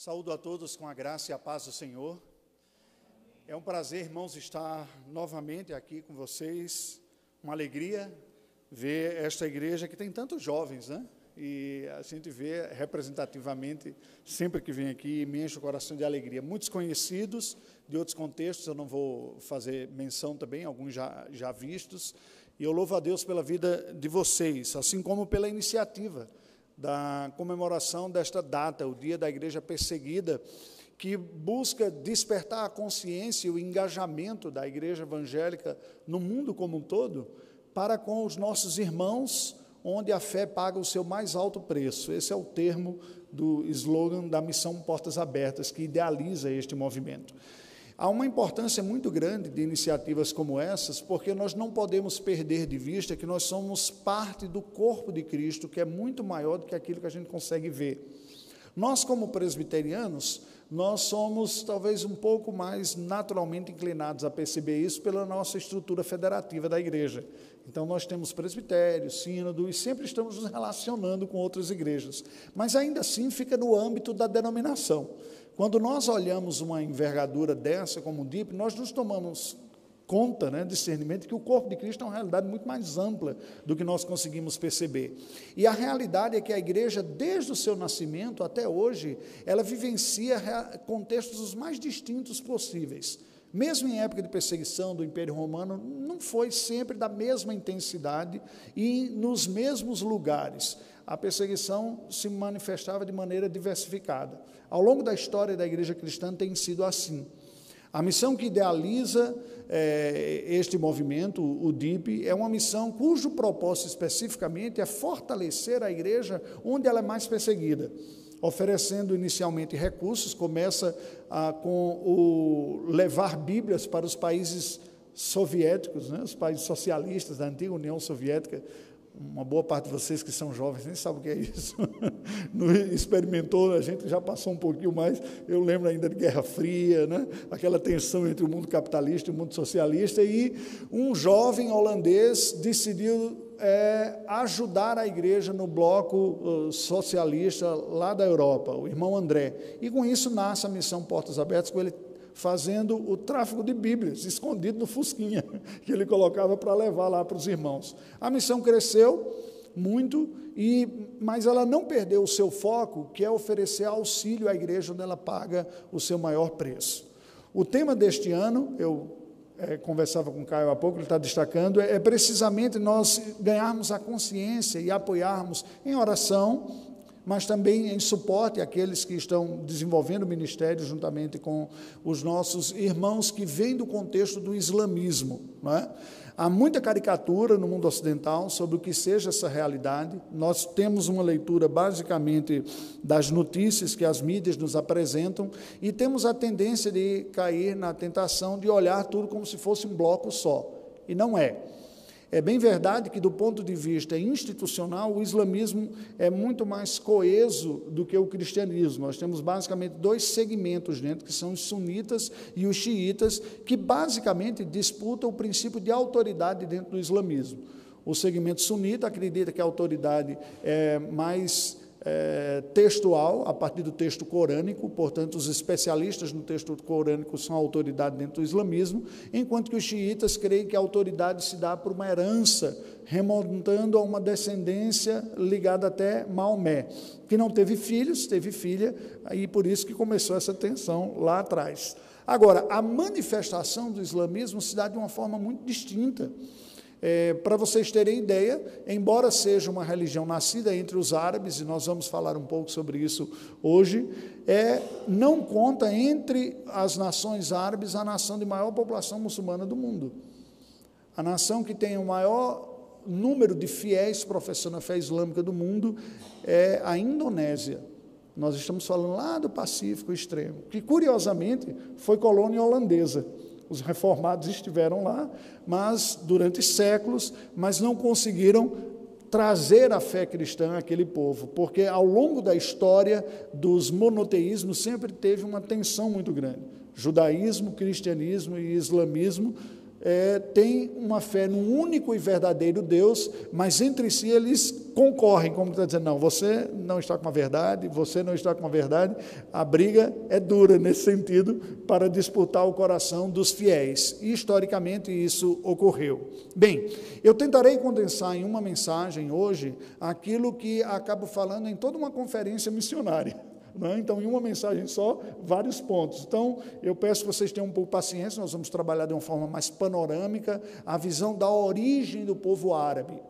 Saúdo a todos com a graça e a paz do Senhor. É um prazer, irmãos, estar novamente aqui com vocês. Uma alegria ver esta igreja que tem tantos jovens, né? E a gente vê representativamente, sempre que vem aqui, me enche o coração de alegria. Muitos conhecidos de outros contextos, eu não vou fazer menção também, alguns já, já vistos. E eu louvo a Deus pela vida de vocês, assim como pela iniciativa da comemoração desta data, o Dia da Igreja Perseguida, que busca despertar a consciência e o engajamento da igreja evangélica no mundo como um todo para com os nossos irmãos, onde a fé paga o seu mais alto preço. Esse é o termo do slogan da missão Portas Abertas, que idealiza este movimento. Há uma importância muito grande de iniciativas como essas, porque nós não podemos perder de vista que nós somos parte do corpo de Cristo, que é muito maior do que aquilo que a gente consegue ver. Nós, como presbiterianos, nós somos talvez um pouco mais naturalmente inclinados a perceber isso pela nossa estrutura federativa da igreja. Então, nós temos presbitério, sínodo e sempre estamos nos relacionando com outras igrejas. Mas ainda assim fica no âmbito da denominação. Quando nós olhamos uma envergadura dessa como um DIP, nós nos tomamos conta, né, discernimento, que o corpo de Cristo é uma realidade muito mais ampla do que nós conseguimos perceber. E a realidade é que a igreja, desde o seu nascimento até hoje, ela vivencia contextos os mais distintos possíveis. Mesmo em época de perseguição do Império Romano, não foi sempre da mesma intensidade e nos mesmos lugares. A perseguição se manifestava de maneira diversificada. Ao longo da história da igreja cristã tem sido assim. A missão que idealiza é, este movimento, o DIP, é uma missão cujo propósito especificamente é fortalecer a igreja onde ela é mais perseguida, oferecendo inicialmente recursos, começa ah, com o levar Bíblias para os países soviéticos, né, os países socialistas da antiga União Soviética, uma boa parte de vocês que são jovens nem sabe o que é isso. Experimentou, a gente já passou um pouquinho mais. Eu lembro ainda de Guerra Fria, né? aquela tensão entre o mundo capitalista e o mundo socialista. E um jovem holandês decidiu é, ajudar a igreja no bloco socialista lá da Europa, o irmão André. E com isso nasce a missão Portas Abertas, com ele fazendo o tráfico de Bíblias, escondido no Fusquinha, que ele colocava para levar lá para os irmãos. A missão cresceu muito, e, mas ela não perdeu o seu foco, que é oferecer auxílio à igreja onde ela paga o seu maior preço. O tema deste ano, eu é, conversava com o Caio há pouco, ele está destacando, é, é precisamente nós ganharmos a consciência e apoiarmos em oração mas também em suporte àqueles que estão desenvolvendo o ministério juntamente com os nossos irmãos que vêm do contexto do islamismo. É? Há muita caricatura no mundo ocidental sobre o que seja essa realidade. Nós temos uma leitura basicamente das notícias que as mídias nos apresentam e temos a tendência de cair na tentação de olhar tudo como se fosse um bloco só. E não é. É bem verdade que, do ponto de vista institucional, o islamismo é muito mais coeso do que o cristianismo. Nós temos basicamente dois segmentos dentro, que são os sunitas e os xiitas, que basicamente disputam o princípio de autoridade dentro do islamismo. O segmento sunita acredita que a autoridade é mais é, textual, a partir do texto corânico, portanto, os especialistas no texto corânico são a autoridade dentro do islamismo, enquanto que os xiitas creem que a autoridade se dá por uma herança, remontando a uma descendência ligada até Maomé, que não teve filhos, teve filha, e por isso que começou essa tensão lá atrás. Agora, a manifestação do islamismo se dá de uma forma muito distinta. É, Para vocês terem ideia, embora seja uma religião nascida entre os árabes, e nós vamos falar um pouco sobre isso hoje, é, não conta entre as nações árabes a nação de maior população muçulmana do mundo. A nação que tem o maior número de fiéis professando a fé islâmica do mundo é a Indonésia. Nós estamos falando lá do Pacífico extremo, que curiosamente foi colônia holandesa. Os reformados estiveram lá, mas durante séculos, mas não conseguiram trazer a fé cristã àquele povo, porque ao longo da história dos monoteísmos sempre teve uma tensão muito grande. Judaísmo, cristianismo e islamismo é, têm uma fé no único e verdadeiro Deus, mas entre si eles concorrem, como está dizendo, não, você não está com a verdade, você não está com a verdade. A briga é dura nesse sentido para disputar o coração dos fiéis. E historicamente isso ocorreu. Bem, eu tentarei condensar em uma mensagem hoje aquilo que acabo falando em toda uma conferência missionária. Né? Então, em uma mensagem só, vários pontos. Então, eu peço que vocês tenham um pouco de paciência, nós vamos trabalhar de uma forma mais panorâmica a visão da origem do povo árabe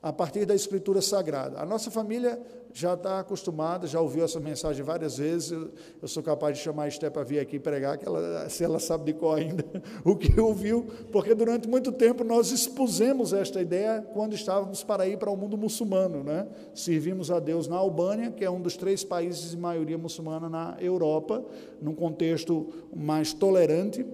a partir da Escritura Sagrada. A nossa família já está acostumada, já ouviu essa mensagem várias vezes. Eu, eu sou capaz de chamar a Esté para vir aqui pregar, que ela, se ela sabe de qual ainda o que ouviu, porque durante muito tempo nós expusemos esta ideia quando estávamos para ir para o mundo muçulmano. Né? Servimos a Deus na Albânia, que é um dos três países de maioria muçulmana na Europa, num contexto mais tolerante.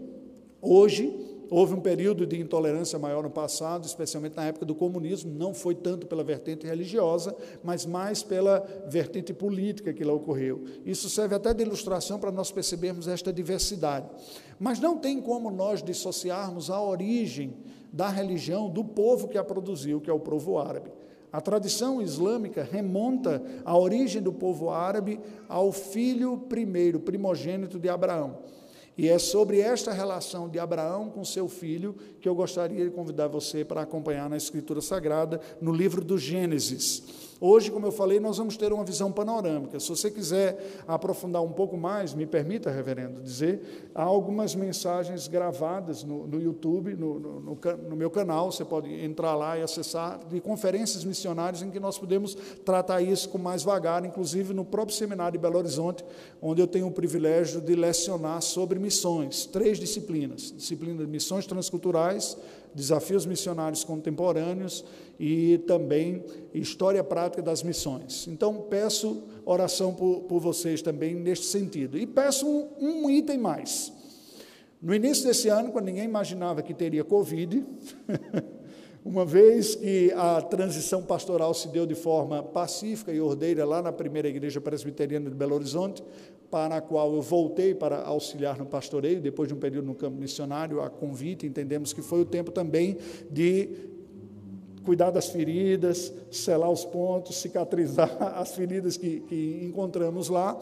Hoje, Houve um período de intolerância maior no passado, especialmente na época do comunismo, não foi tanto pela vertente religiosa, mas mais pela vertente política que lá ocorreu. Isso serve até de ilustração para nós percebermos esta diversidade. Mas não tem como nós dissociarmos a origem da religião do povo que a produziu, que é o povo árabe. A tradição islâmica remonta a origem do povo árabe ao filho primeiro, primogênito de Abraão. E é sobre esta relação de Abraão com seu filho que eu gostaria de convidar você para acompanhar na Escritura Sagrada, no livro do Gênesis. Hoje, como eu falei, nós vamos ter uma visão panorâmica. Se você quiser aprofundar um pouco mais, me permita, reverendo, dizer, há algumas mensagens gravadas no, no YouTube, no, no, no, meu canal, você pode entrar lá e acessar, de conferências missionárias em que nós podemos tratar isso com mais vagar, inclusive no próprio seminário de Belo Horizonte, onde eu tenho o privilégio de lecionar sobre missões, três disciplinas: disciplina de missões transculturais, desafios missionários contemporâneos e também história prática das missões. Então, peço oração por, por vocês também neste sentido. E peço um, um item mais. No início desse ano, quando ninguém imaginava que teria Covid, uma vez que a transição pastoral se deu de forma pacífica e ordeira lá na primeira igreja presbiteriana de Belo Horizonte, para a qual eu voltei para auxiliar no pastoreio, depois de um período no campo missionário, a convite, entendemos que foi o tempo também de cuidar das feridas, selar os pontos, cicatrizar as feridas que, que encontramos lá.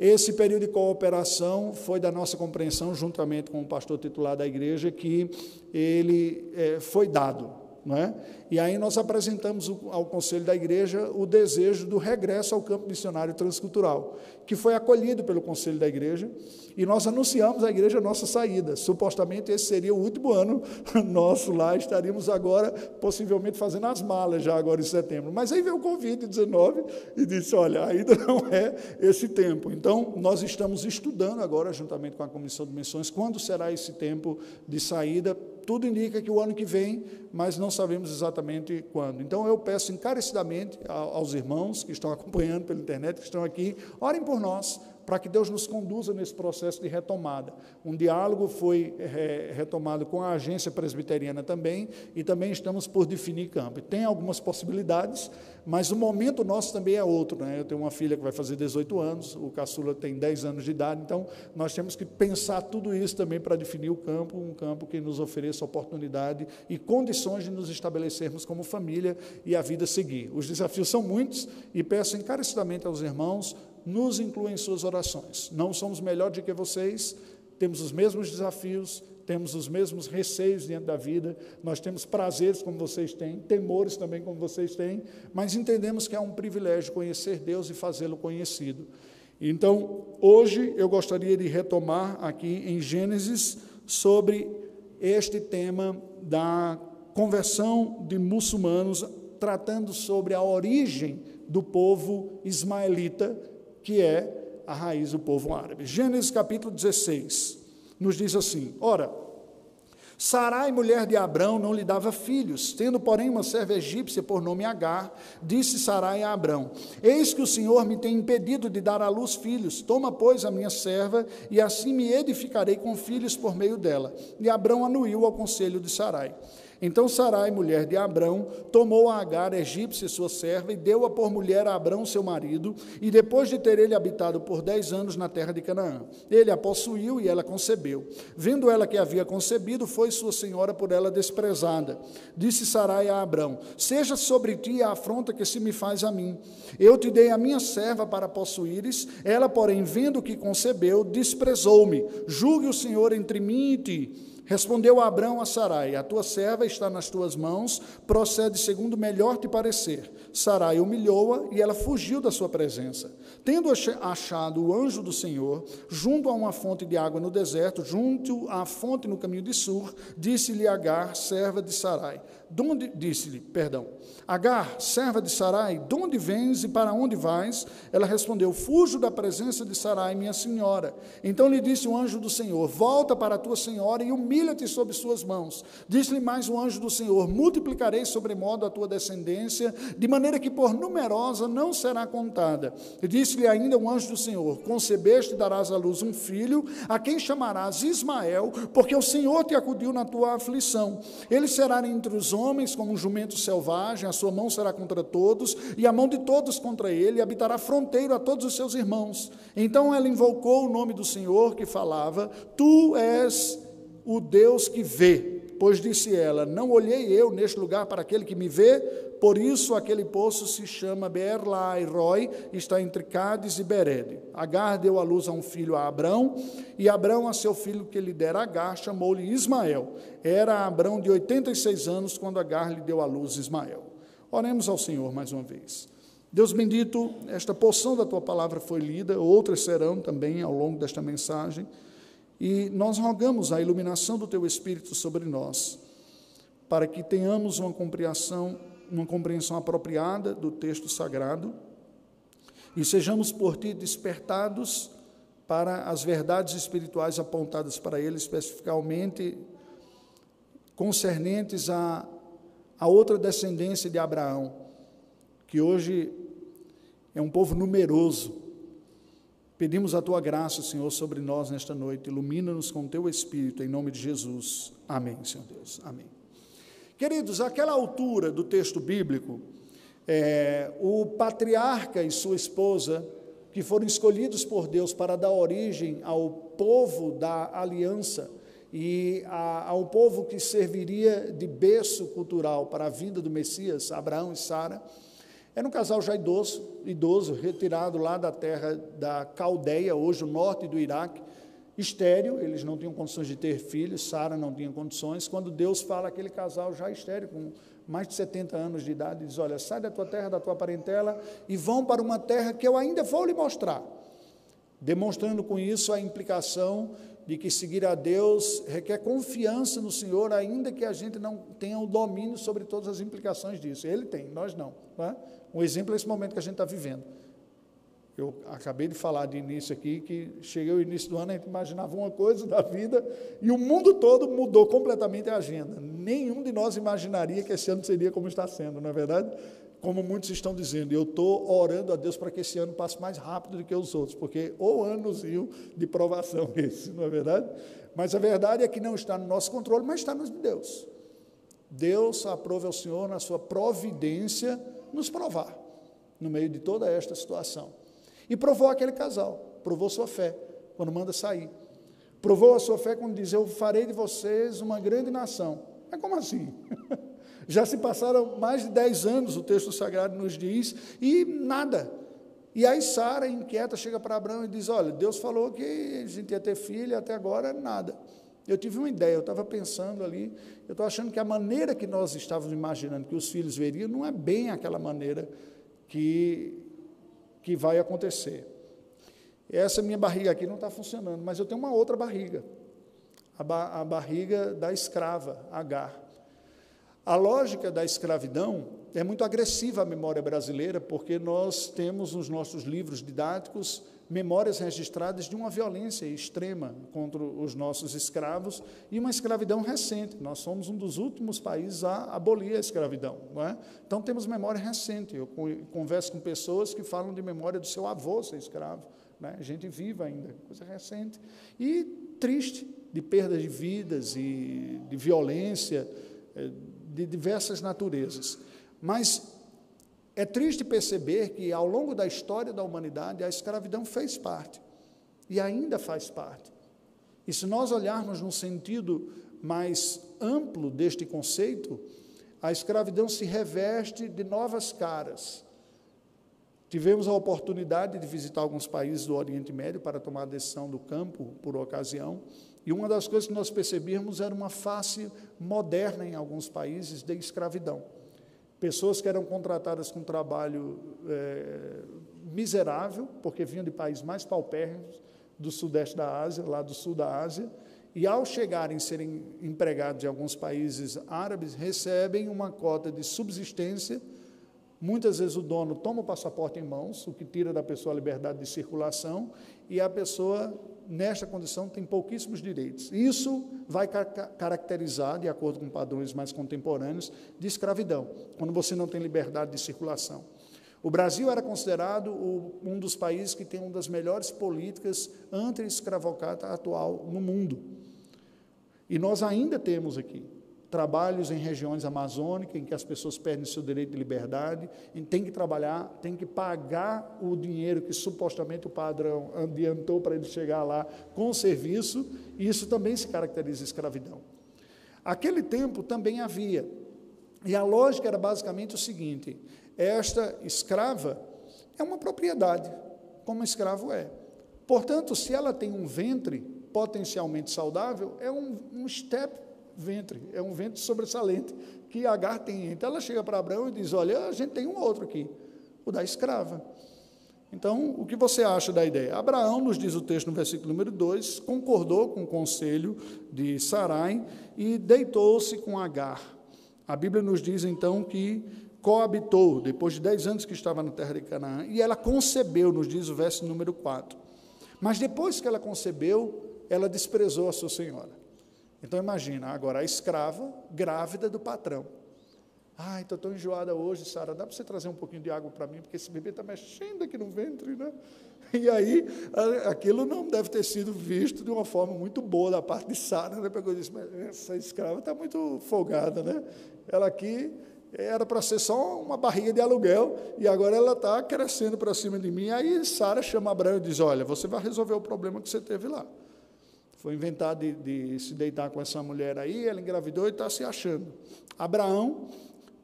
Esse período de cooperação foi da nossa compreensão, juntamente com o pastor titular da igreja, que ele é, foi dado. É? E aí nós apresentamos ao conselho da igreja o desejo do regresso ao campo missionário transcultural, que foi acolhido pelo conselho da igreja, e nós anunciamos à igreja a nossa saída. Supostamente esse seria o último ano nosso lá, estaríamos agora possivelmente fazendo as malas já agora em setembro. Mas aí veio o Covid-19 e disse, olha, ainda não é esse tempo. Então, nós estamos estudando agora, juntamente com a Comissão de Missões, quando será esse tempo de saída tudo indica que o ano que vem, mas não sabemos exatamente quando. Então eu peço encarecidamente aos irmãos que estão acompanhando pela internet, que estão aqui, orem por nós, para que Deus nos conduza nesse processo de retomada. Um diálogo foi é, retomado com a agência presbiteriana também, e também estamos por definir campo. Tem algumas possibilidades, mas o momento nosso também é outro. Né? Eu tenho uma filha que vai fazer 18 anos, o caçula tem 10 anos de idade, então nós temos que pensar tudo isso também para definir o campo, um campo que nos ofereça oportunidade e condições de nos estabelecermos como família e a vida seguir. Os desafios são muitos e peço encarecidamente aos irmãos nos inclua em suas orações. Não somos melhores do que vocês, temos os mesmos desafios, temos os mesmos receios diante da vida, nós temos prazeres como vocês têm, temores também como vocês têm, mas entendemos que é um privilégio conhecer Deus e fazê-lo conhecido. Então, hoje eu gostaria de retomar aqui em Gênesis sobre este tema da conversão de muçulmanos, tratando sobre a origem do povo ismaelita que é a raiz do povo árabe. Gênesis capítulo 16 nos diz assim: Ora, Sarai, mulher de Abrão, não lhe dava filhos, tendo, porém, uma serva egípcia por nome Agar, disse Sarai a Abrão: Eis que o Senhor me tem impedido de dar à luz filhos. Toma, pois, a minha serva, e assim me edificarei com filhos por meio dela. E Abrão anuiu ao conselho de Sarai. Então Sarai, mulher de Abrão, tomou a Agar, egípcia, sua serva, e deu-a por mulher a Abrão, seu marido, e depois de ter ele habitado por dez anos na terra de Canaã. Ele a possuiu e ela concebeu. Vendo ela que havia concebido, foi sua senhora por ela desprezada. Disse Sarai a Abrão: Seja sobre ti a afronta que se me faz a mim. Eu te dei a minha serva para possuíres, ela, porém, vendo que concebeu, desprezou-me. Julgue o Senhor entre mim e ti. Respondeu Abraão a Sarai: A tua serva está nas tuas mãos, procede segundo melhor te parecer. Sarai humilhou-a e ela fugiu da sua presença. Tendo achado o anjo do Senhor, junto a uma fonte de água no deserto, junto à fonte no caminho de Sur, disse-lhe Agar, serva de Sarai: Disse-lhe, perdão, Agar, serva de Sarai, de onde vens e para onde vais? Ela respondeu: Fujo da presença de Sarai, minha senhora. Então lhe disse o anjo do Senhor: Volta para a tua senhora e humilha-te sob suas mãos. Disse-lhe mais o anjo do Senhor: Multiplicarei sobremodo a tua descendência, de maneira que por numerosa não será contada. Disse-lhe ainda o anjo do Senhor: Concebeste e darás à luz um filho, a quem chamarás Ismael, porque o Senhor te acudiu na tua aflição. Ele será entre os homens homens como um jumento selvagem, a sua mão será contra todos, e a mão de todos contra ele, e habitará fronteiro a todos os seus irmãos. Então ela invocou o nome do Senhor que falava: Tu és o Deus que vê. Pois disse ela: Não olhei eu neste lugar para aquele que me vê, por isso aquele poço se chama Beerlai Roy, está entre Cádiz e Berede. Agar deu à luz a um filho a Abrão, e Abrão a seu filho que lhe dera Agar, chamou-lhe Ismael. Era Abrão de 86 anos quando Agar lhe deu à luz Ismael. Oremos ao Senhor mais uma vez. Deus bendito, esta porção da tua palavra foi lida, outras serão também ao longo desta mensagem. E nós rogamos a iluminação do teu Espírito sobre nós, para que tenhamos uma compreensão, uma compreensão apropriada do texto sagrado e sejamos por ti despertados para as verdades espirituais apontadas para ele, especificamente concernentes a, a outra descendência de Abraão, que hoje é um povo numeroso, Pedimos a tua graça, Senhor, sobre nós nesta noite. Ilumina-nos com teu Espírito, em nome de Jesus. Amém, Senhor Deus. Amém. Queridos, àquela altura do texto bíblico, é, o patriarca e sua esposa, que foram escolhidos por Deus para dar origem ao povo da aliança e a, ao povo que serviria de berço cultural para a vinda do Messias, Abraão e Sara, era um casal já idoso, idoso, retirado lá da terra da Caldeia, hoje o norte do Iraque, estéreo, eles não tinham condições de ter filhos, Sara não tinha condições. Quando Deus fala aquele casal já estéreo, com mais de 70 anos de idade, diz: Olha, sai da tua terra, da tua parentela e vão para uma terra que eu ainda vou lhe mostrar. Demonstrando com isso a implicação de que seguir a Deus requer confiança no Senhor, ainda que a gente não tenha o domínio sobre todas as implicações disso. Ele tem, nós não. não é? Um exemplo é esse momento que a gente está vivendo. Eu acabei de falar de início aqui que cheguei ao início do ano, a gente imaginava uma coisa da vida e o mundo todo mudou completamente a agenda. Nenhum de nós imaginaria que esse ano seria como está sendo, não é verdade? Como muitos estão dizendo, eu estou orando a Deus para que esse ano passe mais rápido do que os outros, porque ou anozinho de provação esse, não é verdade? Mas a verdade é que não está no nosso controle, mas está nos de Deus. Deus aprove ao Senhor na sua providência nos provar no meio de toda esta situação. E provou aquele casal, provou sua fé quando manda sair. Provou a sua fé quando diz: Eu farei de vocês uma grande nação. É como assim? Já se passaram mais de dez anos, o texto sagrado nos diz, e nada. E aí Sara, inquieta, chega para Abraão e diz: Olha, Deus falou que a gente ia ter filho, até agora nada. Eu tive uma ideia, eu estava pensando ali, eu estou achando que a maneira que nós estávamos imaginando que os filhos veriam não é bem aquela maneira que, que vai acontecer. Essa minha barriga aqui não está funcionando, mas eu tenho uma outra barriga, a, ba a barriga da escrava, Agar. A lógica da escravidão é muito agressiva à memória brasileira, porque nós temos nos nossos livros didáticos memórias registradas de uma violência extrema contra os nossos escravos e uma escravidão recente. Nós somos um dos últimos países a abolir a escravidão. É? Então, temos memória recente. Eu converso com pessoas que falam de memória do seu avô ser escravo. Né? Gente viva ainda, coisa recente. E triste, de perda de vidas e de violência, eh, de diversas naturezas. Mas é triste perceber que, ao longo da história da humanidade, a escravidão fez parte e ainda faz parte. E se nós olharmos num sentido mais amplo deste conceito, a escravidão se reveste de novas caras. Tivemos a oportunidade de visitar alguns países do Oriente Médio para tomar a decisão do campo por ocasião, e uma das coisas que nós percebíamos era uma face moderna em alguns países de escravidão. Pessoas que eram contratadas com trabalho é, miserável, porque vinham de países mais paupérrimos, do sudeste da Ásia, lá do sul da Ásia, e ao chegarem a serem empregados em alguns países árabes, recebem uma cota de subsistência. Muitas vezes o dono toma o passaporte em mãos, o que tira da pessoa a liberdade de circulação, e a pessoa, nesta condição, tem pouquíssimos direitos. Isso vai caracterizar, de acordo com padrões mais contemporâneos, de escravidão, quando você não tem liberdade de circulação. O Brasil era considerado um dos países que tem uma das melhores políticas anti-escravocrata atual no mundo. E nós ainda temos aqui trabalhos em regiões amazônicas em que as pessoas perdem seu direito de liberdade, e tem que trabalhar, tem que pagar o dinheiro que supostamente o padrão adiantou para ele chegar lá com o serviço, e isso também se caracteriza escravidão. Aquele tempo também havia. E a lógica era basicamente o seguinte: esta escrava é uma propriedade, como escravo é. Portanto, se ela tem um ventre, potencialmente saudável, é um, um step ventre, é um ventre sobressalente que Agar tem. Então ela chega para Abraão e diz: Olha, a gente tem um outro aqui, o da escrava. Então, o que você acha da ideia? Abraão, nos diz o texto no versículo número 2, concordou com o conselho de Sarai e deitou-se com Agar. A Bíblia nos diz então que coabitou, depois de dez anos que estava na terra de Canaã, e ela concebeu, nos diz o verso número 4. Mas depois que ela concebeu, ela desprezou a sua senhora. Então imagina, agora a escrava grávida do patrão. Ai, estou tão enjoada hoje, Sara, dá para você trazer um pouquinho de água para mim, porque esse bebê está mexendo aqui no ventre, né? E aí, aquilo não deve ter sido visto de uma forma muito boa da parte de Sara, né? Pegou e disse, mas essa escrava está muito folgada, né? Ela aqui era para ser só uma barriga de aluguel, e agora ela está crescendo para cima de mim. Aí Sara chama Abraão e diz, olha, você vai resolver o problema que você teve lá. Foi inventar de, de se deitar com essa mulher aí, ela engravidou e está se achando. Abraão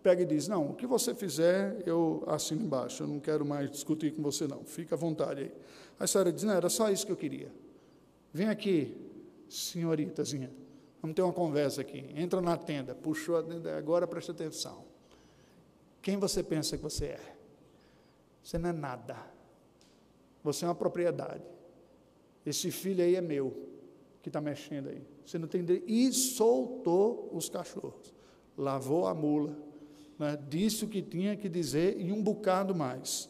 pega e diz: Não, o que você fizer, eu assino embaixo, eu não quero mais discutir com você, não, fica à vontade aí. A senhora diz: Não, era só isso que eu queria. Vem aqui, senhoritazinha, vamos ter uma conversa aqui. Entra na tenda, puxou a tenda, agora presta atenção. Quem você pensa que você é? Você não é nada. Você é uma propriedade. Esse filho aí é meu que está mexendo aí. Você não tem direito. E soltou os cachorros. Lavou a mula. Né, disse o que tinha que dizer e um bocado mais.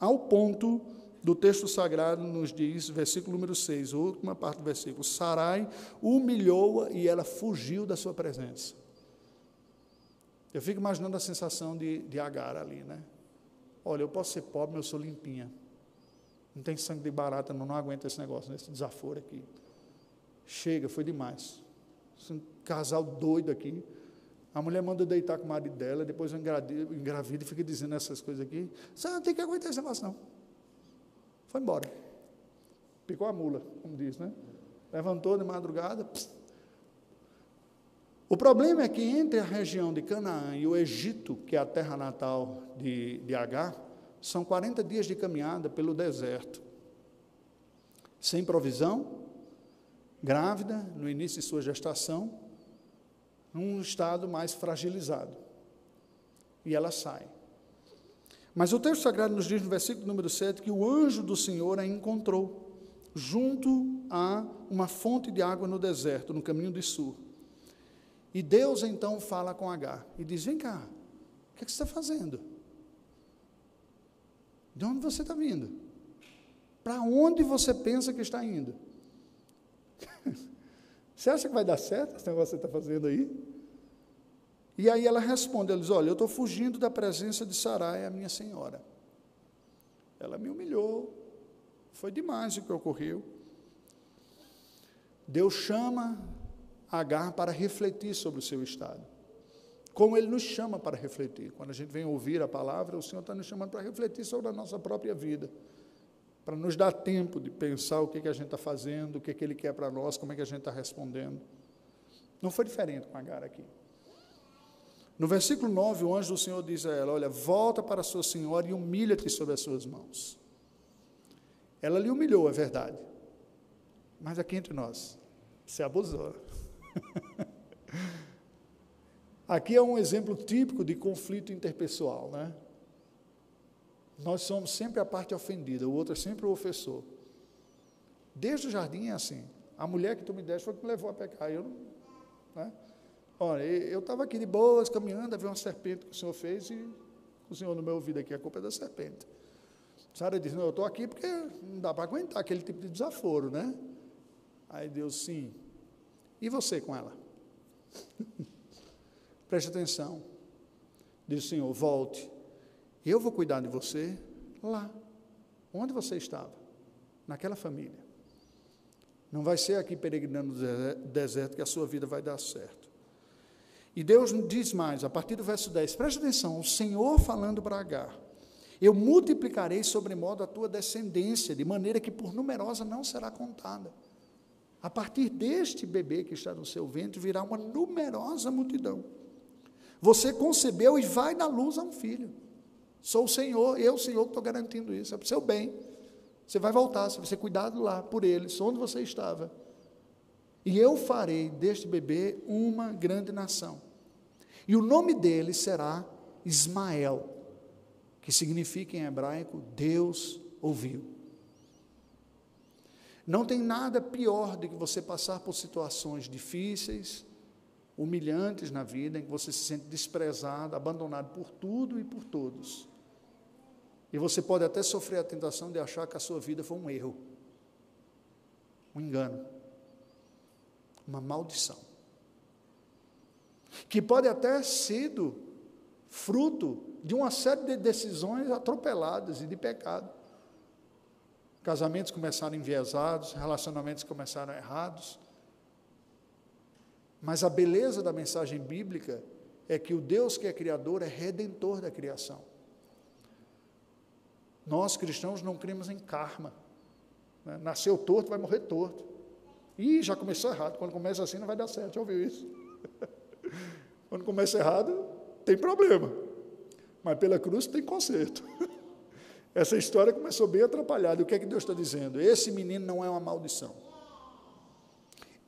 Ao ponto do texto sagrado nos diz, versículo número 6, a última parte do versículo: Sarai humilhou-a e ela fugiu da sua presença. Eu fico imaginando a sensação de, de Agar ali, né? Olha, eu posso ser pobre, mas eu sou limpinha. Não tem sangue de barata, não, não aguento esse negócio, esse desaforo aqui. Chega, foi demais. Um casal doido aqui. A mulher manda deitar com o marido dela, depois engravida e fica dizendo essas coisas aqui. Você não tem que aguentar esse negócio, não. Foi embora. Picou a mula, como diz, né? Levantou de madrugada. Pss. O problema é que entre a região de Canaã e o Egito, que é a terra natal de, de Agar, são 40 dias de caminhada pelo deserto. Sem provisão, grávida, no início de sua gestação, num estado mais fragilizado. E ela sai. Mas o texto sagrado nos diz no versículo número 7 que o anjo do Senhor a encontrou junto a uma fonte de água no deserto, no caminho de Sur. E Deus então fala com Agar e diz: Vem cá, o que, é que você está fazendo? De onde você está vindo? Para onde você pensa que está indo? Você acha que vai dar certo esse negócio que você está fazendo aí? E aí ela responde, ela diz, olha, eu estou fugindo da presença de Sarai, a minha senhora. Ela me humilhou, foi demais o que ocorreu. Deus chama Agar para refletir sobre o seu estado. como Ele nos chama para refletir. Quando a gente vem ouvir a palavra, o Senhor está nos chamando para refletir sobre a nossa própria vida, para nos dar tempo de pensar o que, que a gente está fazendo, o que, que Ele quer para nós, como é que a gente está respondendo. Não foi diferente com Agar aqui. No versículo 9, o anjo do Senhor diz a ela: Olha, volta para a sua senhora e humilha-te sobre as suas mãos. Ela lhe humilhou, é verdade. Mas aqui entre nós, se abusou. aqui é um exemplo típico de conflito interpessoal, né? Nós somos sempre a parte ofendida, o outro é sempre o ofensor. Desde o jardim é assim. A mulher que tu me deste foi que me levou a pecar. Eu não, né? Olha, eu estava aqui de boas, caminhando, havia uma serpente que o senhor fez e o senhor no meu ouvido aqui, a culpa é da serpente. Sara disse, não, eu estou aqui porque não dá para aguentar aquele tipo de desaforo, né? Aí Deus, sim. E você com ela? Preste atenção. Diz o Senhor, volte. Eu vou cuidar de você lá, onde você estava, naquela família. Não vai ser aqui peregrinando no deserto que a sua vida vai dar certo. E Deus diz mais, a partir do verso 10, preste atenção, o Senhor falando para Agar, eu multiplicarei sobremodo a tua descendência, de maneira que por numerosa não será contada. A partir deste bebê que está no seu ventre, virá uma numerosa multidão. Você concebeu e vai dar luz a um filho. Sou o Senhor, eu, Senhor, que estou garantindo isso, é para o seu bem. Você vai voltar, você vai ser cuidado lá por eles, onde você estava. E eu farei deste bebê uma grande nação. E o nome dele será Ismael, que significa em hebraico Deus ouviu. Não tem nada pior do que você passar por situações difíceis, humilhantes na vida, em que você se sente desprezado, abandonado por tudo e por todos. E você pode até sofrer a tentação de achar que a sua vida foi um erro, um engano, uma maldição que pode até sido fruto de uma série de decisões atropeladas e de pecado. Casamentos começaram enviesados, relacionamentos começaram errados. Mas a beleza da mensagem bíblica é que o Deus que é criador é redentor da criação. Nós cristãos não cremos em karma. Né? Nasceu torto, vai morrer torto. Ih, já começou errado. Quando começa assim, não vai dar certo. Já ouviu isso? Quando começa errado, tem problema. Mas pela cruz tem conserto. Essa história começou bem atrapalhada. O que é que Deus está dizendo? Esse menino não é uma maldição.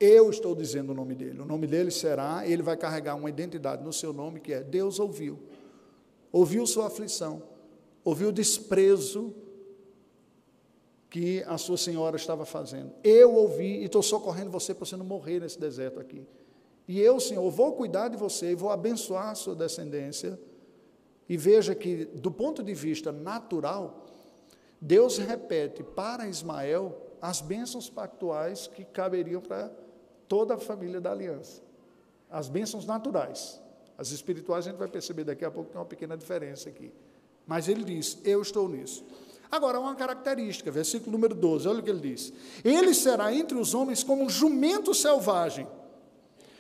Eu estou dizendo o nome dele. O nome dele será, ele vai carregar uma identidade no seu nome que é Deus ouviu. Ouviu sua aflição. Ouviu o desprezo que a sua senhora estava fazendo. Eu ouvi e estou socorrendo você para você não morrer nesse deserto aqui. E eu, Senhor, vou cuidar de você e vou abençoar a sua descendência. E veja que, do ponto de vista natural, Deus repete para Ismael as bênçãos pactuais que caberiam para toda a família da aliança. As bênçãos naturais. As espirituais a gente vai perceber daqui a pouco tem uma pequena diferença aqui. Mas ele diz: Eu estou nisso. Agora, uma característica, versículo número 12, olha o que ele diz: Ele será entre os homens como um jumento selvagem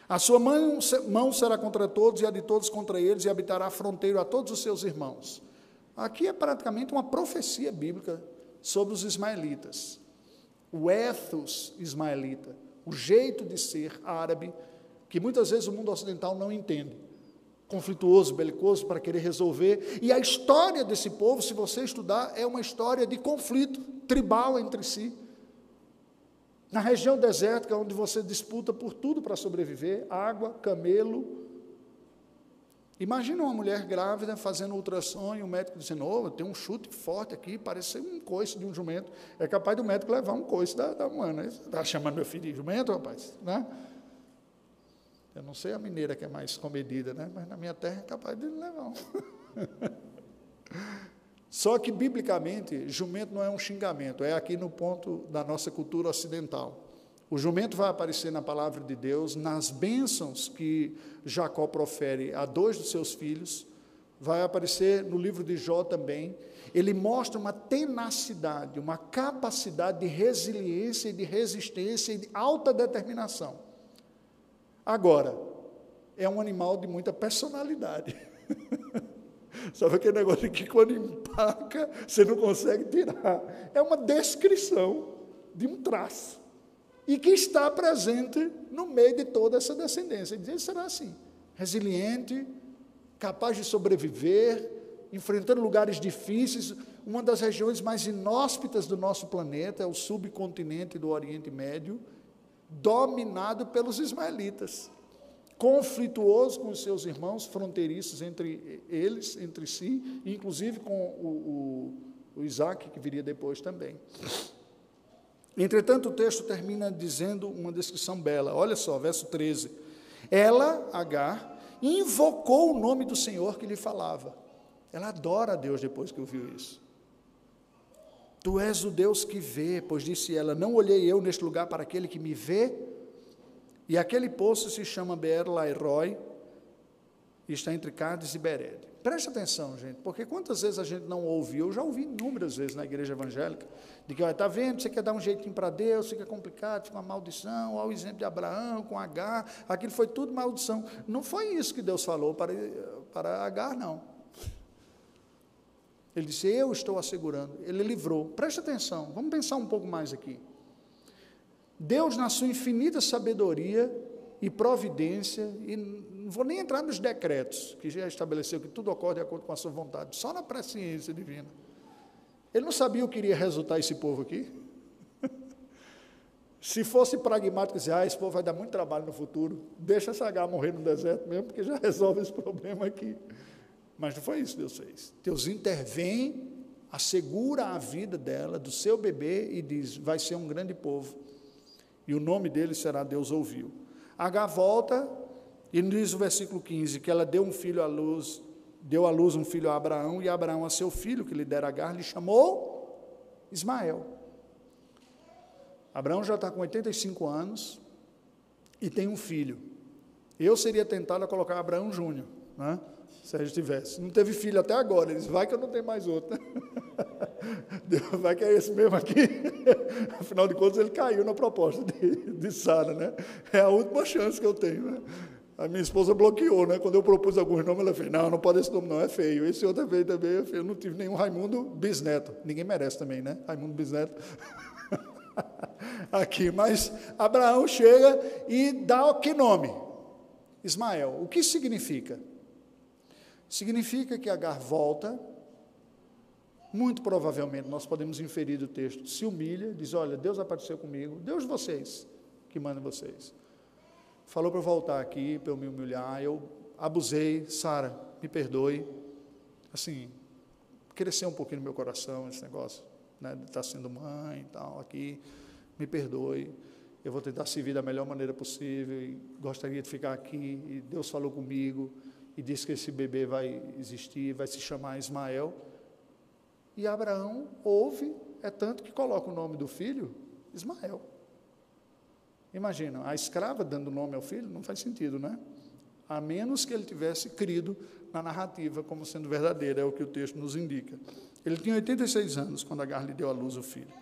a sua mão, mão será contra todos e a de todos contra eles, e habitará fronteiro a todos os seus irmãos. Aqui é praticamente uma profecia bíblica sobre os ismaelitas. O ethos ismaelita, o jeito de ser árabe, que muitas vezes o mundo ocidental não entende. Conflituoso, belicoso, para querer resolver. E a história desse povo, se você estudar, é uma história de conflito tribal entre si. Na região desértica, onde você disputa por tudo para sobreviver água, camelo. Imagina uma mulher grávida fazendo ultrassom e o médico dizendo: Oh, tem um chute forte aqui, parece um coice de um jumento. É capaz do médico levar um coice da, da humana. Está chamando meu filho de jumento, rapaz? Né? Eu não sei a mineira que é mais comedida, né? mas na minha terra é capaz de levar um. Só que, biblicamente, jumento não é um xingamento, é aqui no ponto da nossa cultura ocidental. O jumento vai aparecer na palavra de Deus, nas bênçãos que Jacó profere a dois dos seus filhos, vai aparecer no livro de Jó também. Ele mostra uma tenacidade, uma capacidade de resiliência e de resistência e de alta determinação. Agora, é um animal de muita personalidade. Sabe aquele negócio que quando empaca, você não consegue tirar? É uma descrição de um traço. E que está presente no meio de toda essa descendência. Ele será assim: resiliente, capaz de sobreviver, enfrentando lugares difíceis. Uma das regiões mais inóspitas do nosso planeta é o subcontinente do Oriente Médio, dominado pelos ismaelitas conflituoso com os seus irmãos, fronteiriços entre eles, entre si, inclusive com o, o, o Isaac, que viria depois também. Entretanto, o texto termina dizendo uma descrição bela. Olha só, verso 13. Ela, Agar, invocou o nome do Senhor que lhe falava. Ela adora a Deus depois que ouviu isso. Tu és o Deus que vê, pois disse ela: Não olhei eu neste lugar para aquele que me vê, e aquele poço se chama Beer Lairoi, e está entre Cádiz e Bered. Preste atenção, gente, porque quantas vezes a gente não ouviu, eu já ouvi inúmeras vezes na igreja evangélica, de que, está vendo, você quer dar um jeitinho para Deus, fica complicado, fica uma maldição, olha o exemplo de Abraão com Agar, aquilo foi tudo maldição. Não foi isso que Deus falou para, para Agar, não. Ele disse, eu estou assegurando, ele livrou. Preste atenção, vamos pensar um pouco mais aqui. Deus, na sua infinita sabedoria e providência, e não vou nem entrar nos decretos, que já estabeleceu que tudo ocorre de acordo com a sua vontade, só na presciência divina. Ele não sabia o que iria resultar esse povo aqui? Se fosse pragmático, dizer, ah, esse povo vai dar muito trabalho no futuro, deixa essa H morrer no deserto mesmo, porque já resolve esse problema aqui. Mas não foi isso que Deus fez. Deus intervém, assegura a vida dela, do seu bebê, e diz: vai ser um grande povo e o nome dele será Deus ouviu. H volta e diz o versículo 15 que ela deu um filho à luz, deu à luz um filho a Abraão, e Abraão a seu filho, que lhe dera Agar, lhe chamou Ismael. Abraão já está com 85 anos e tem um filho. Eu seria tentado a colocar Abraão Júnior, né? se a gente tivesse. Não teve filho até agora, ele disse, vai que eu não tenho mais outro. Vai que é esse mesmo aqui. Afinal de contas, ele caiu na proposta de, de Sara, né? É a última chance que eu tenho, né? A minha esposa bloqueou, né? Quando eu propus alguns nomes, ela fez, não, não pode esse nome, não, é feio. Esse outro é feio também, é feio. Eu não tive nenhum Raimundo Bisneto. Ninguém merece também, né? Raimundo Bisneto. Aqui, mas Abraão chega e dá que nome? Ismael. O que significa? Significa que Agar volta muito provavelmente nós podemos inferir do texto, se humilha, diz: Olha, Deus apareceu comigo, Deus de vocês, que manda vocês. Falou para eu voltar aqui, para eu me humilhar, eu abusei, Sara, me perdoe. Assim, cresceu um pouquinho no meu coração esse negócio, né, de estar sendo mãe e tal, aqui, me perdoe. Eu vou tentar servir da melhor maneira possível e gostaria de ficar aqui. E Deus falou comigo e disse que esse bebê vai existir, vai se chamar Ismael. E Abraão ouve, é tanto que coloca o nome do filho Ismael. Imagina, a escrava dando nome ao filho, não faz sentido, né? A menos que ele tivesse crido na narrativa como sendo verdadeira, é o que o texto nos indica. Ele tinha 86 anos quando Agar lhe deu à luz o filho.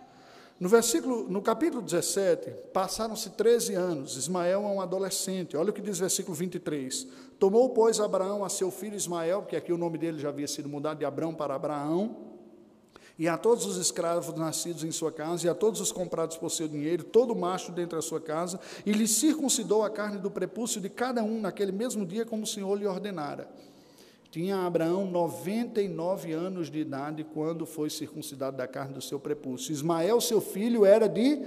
No versículo, no capítulo 17, passaram-se 13 anos. Ismael é um adolescente. Olha o que diz o versículo 23. Tomou, pois, Abraão a seu filho Ismael, porque aqui o nome dele já havia sido mudado de Abraão para Abraão, e a todos os escravos nascidos em sua casa, e a todos os comprados por seu dinheiro, todo macho dentro da sua casa, e lhe circuncidou a carne do prepúcio de cada um naquele mesmo dia, como o Senhor lhe ordenara. Tinha Abraão 99 anos de idade quando foi circuncidado da carne do seu prepúcio. Ismael, seu filho, era de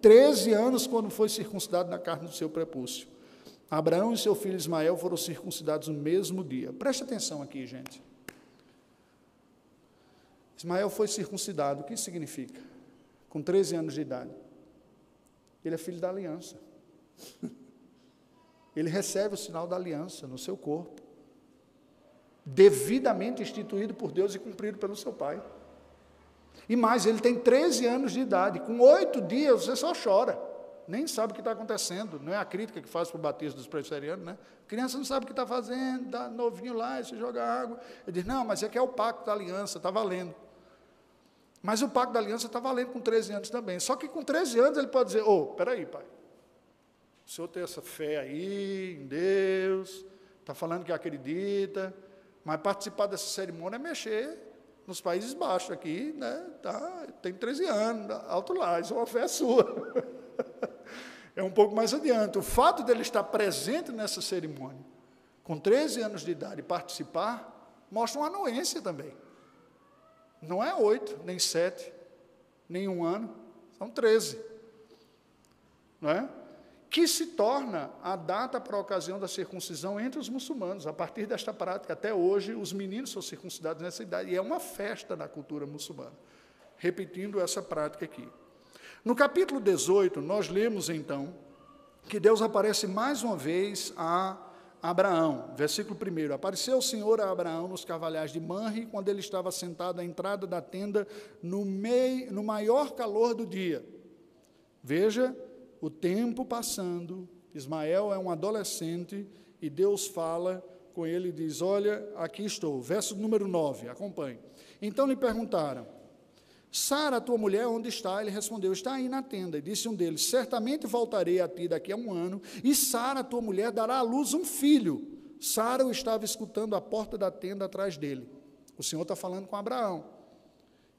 13 anos quando foi circuncidado da carne do seu prepúcio. Abraão e seu filho Ismael foram circuncidados no mesmo dia. Preste atenção aqui, gente. Ismael foi circuncidado. O que isso significa? Com 13 anos de idade. Ele é filho da aliança. Ele recebe o sinal da aliança no seu corpo, devidamente instituído por Deus e cumprido pelo seu pai. E mais, ele tem 13 anos de idade. Com oito dias você só chora. Nem sabe o que está acontecendo. Não é a crítica que faz para o batismo dos presbiterianos, né? A criança não sabe o que está fazendo, está novinho lá, você joga água. Ele diz, não, mas é que é o pacto da aliança, está valendo. Mas o pacto da aliança está valendo com 13 anos também. Só que com 13 anos ele pode dizer: Ô, oh, peraí, pai. O senhor tem essa fé aí em Deus, está falando que acredita, mas participar dessa cerimônia é mexer nos Países Baixos aqui, né? Tá, tem 13 anos, alto lá, isso é uma fé sua. é um pouco mais adiante. O fato dele estar presente nessa cerimônia, com 13 anos de idade, participar, mostra uma anuência também. Não é oito, nem sete, nem um ano, são 13. Não é? que se torna a data para a ocasião da circuncisão entre os muçulmanos. A partir desta prática, até hoje, os meninos são circuncidados nessa idade, e é uma festa na cultura muçulmana. Repetindo essa prática aqui. No capítulo 18, nós lemos então que Deus aparece mais uma vez a Abraão. Versículo 1: Apareceu o Senhor a Abraão nos carvalhais de Manre, quando ele estava sentado à entrada da tenda, no, meio, no maior calor do dia. Veja o tempo passando, Ismael é um adolescente e Deus fala com ele e diz: Olha, aqui estou. Verso número 9, acompanhe. Então lhe perguntaram: Sara, tua mulher, onde está? Ele respondeu: Está aí na tenda. E disse um deles: Certamente voltarei a ti daqui a um ano, e Sara, tua mulher, dará à luz um filho. Sara o estava escutando à porta da tenda atrás dele. O Senhor está falando com Abraão.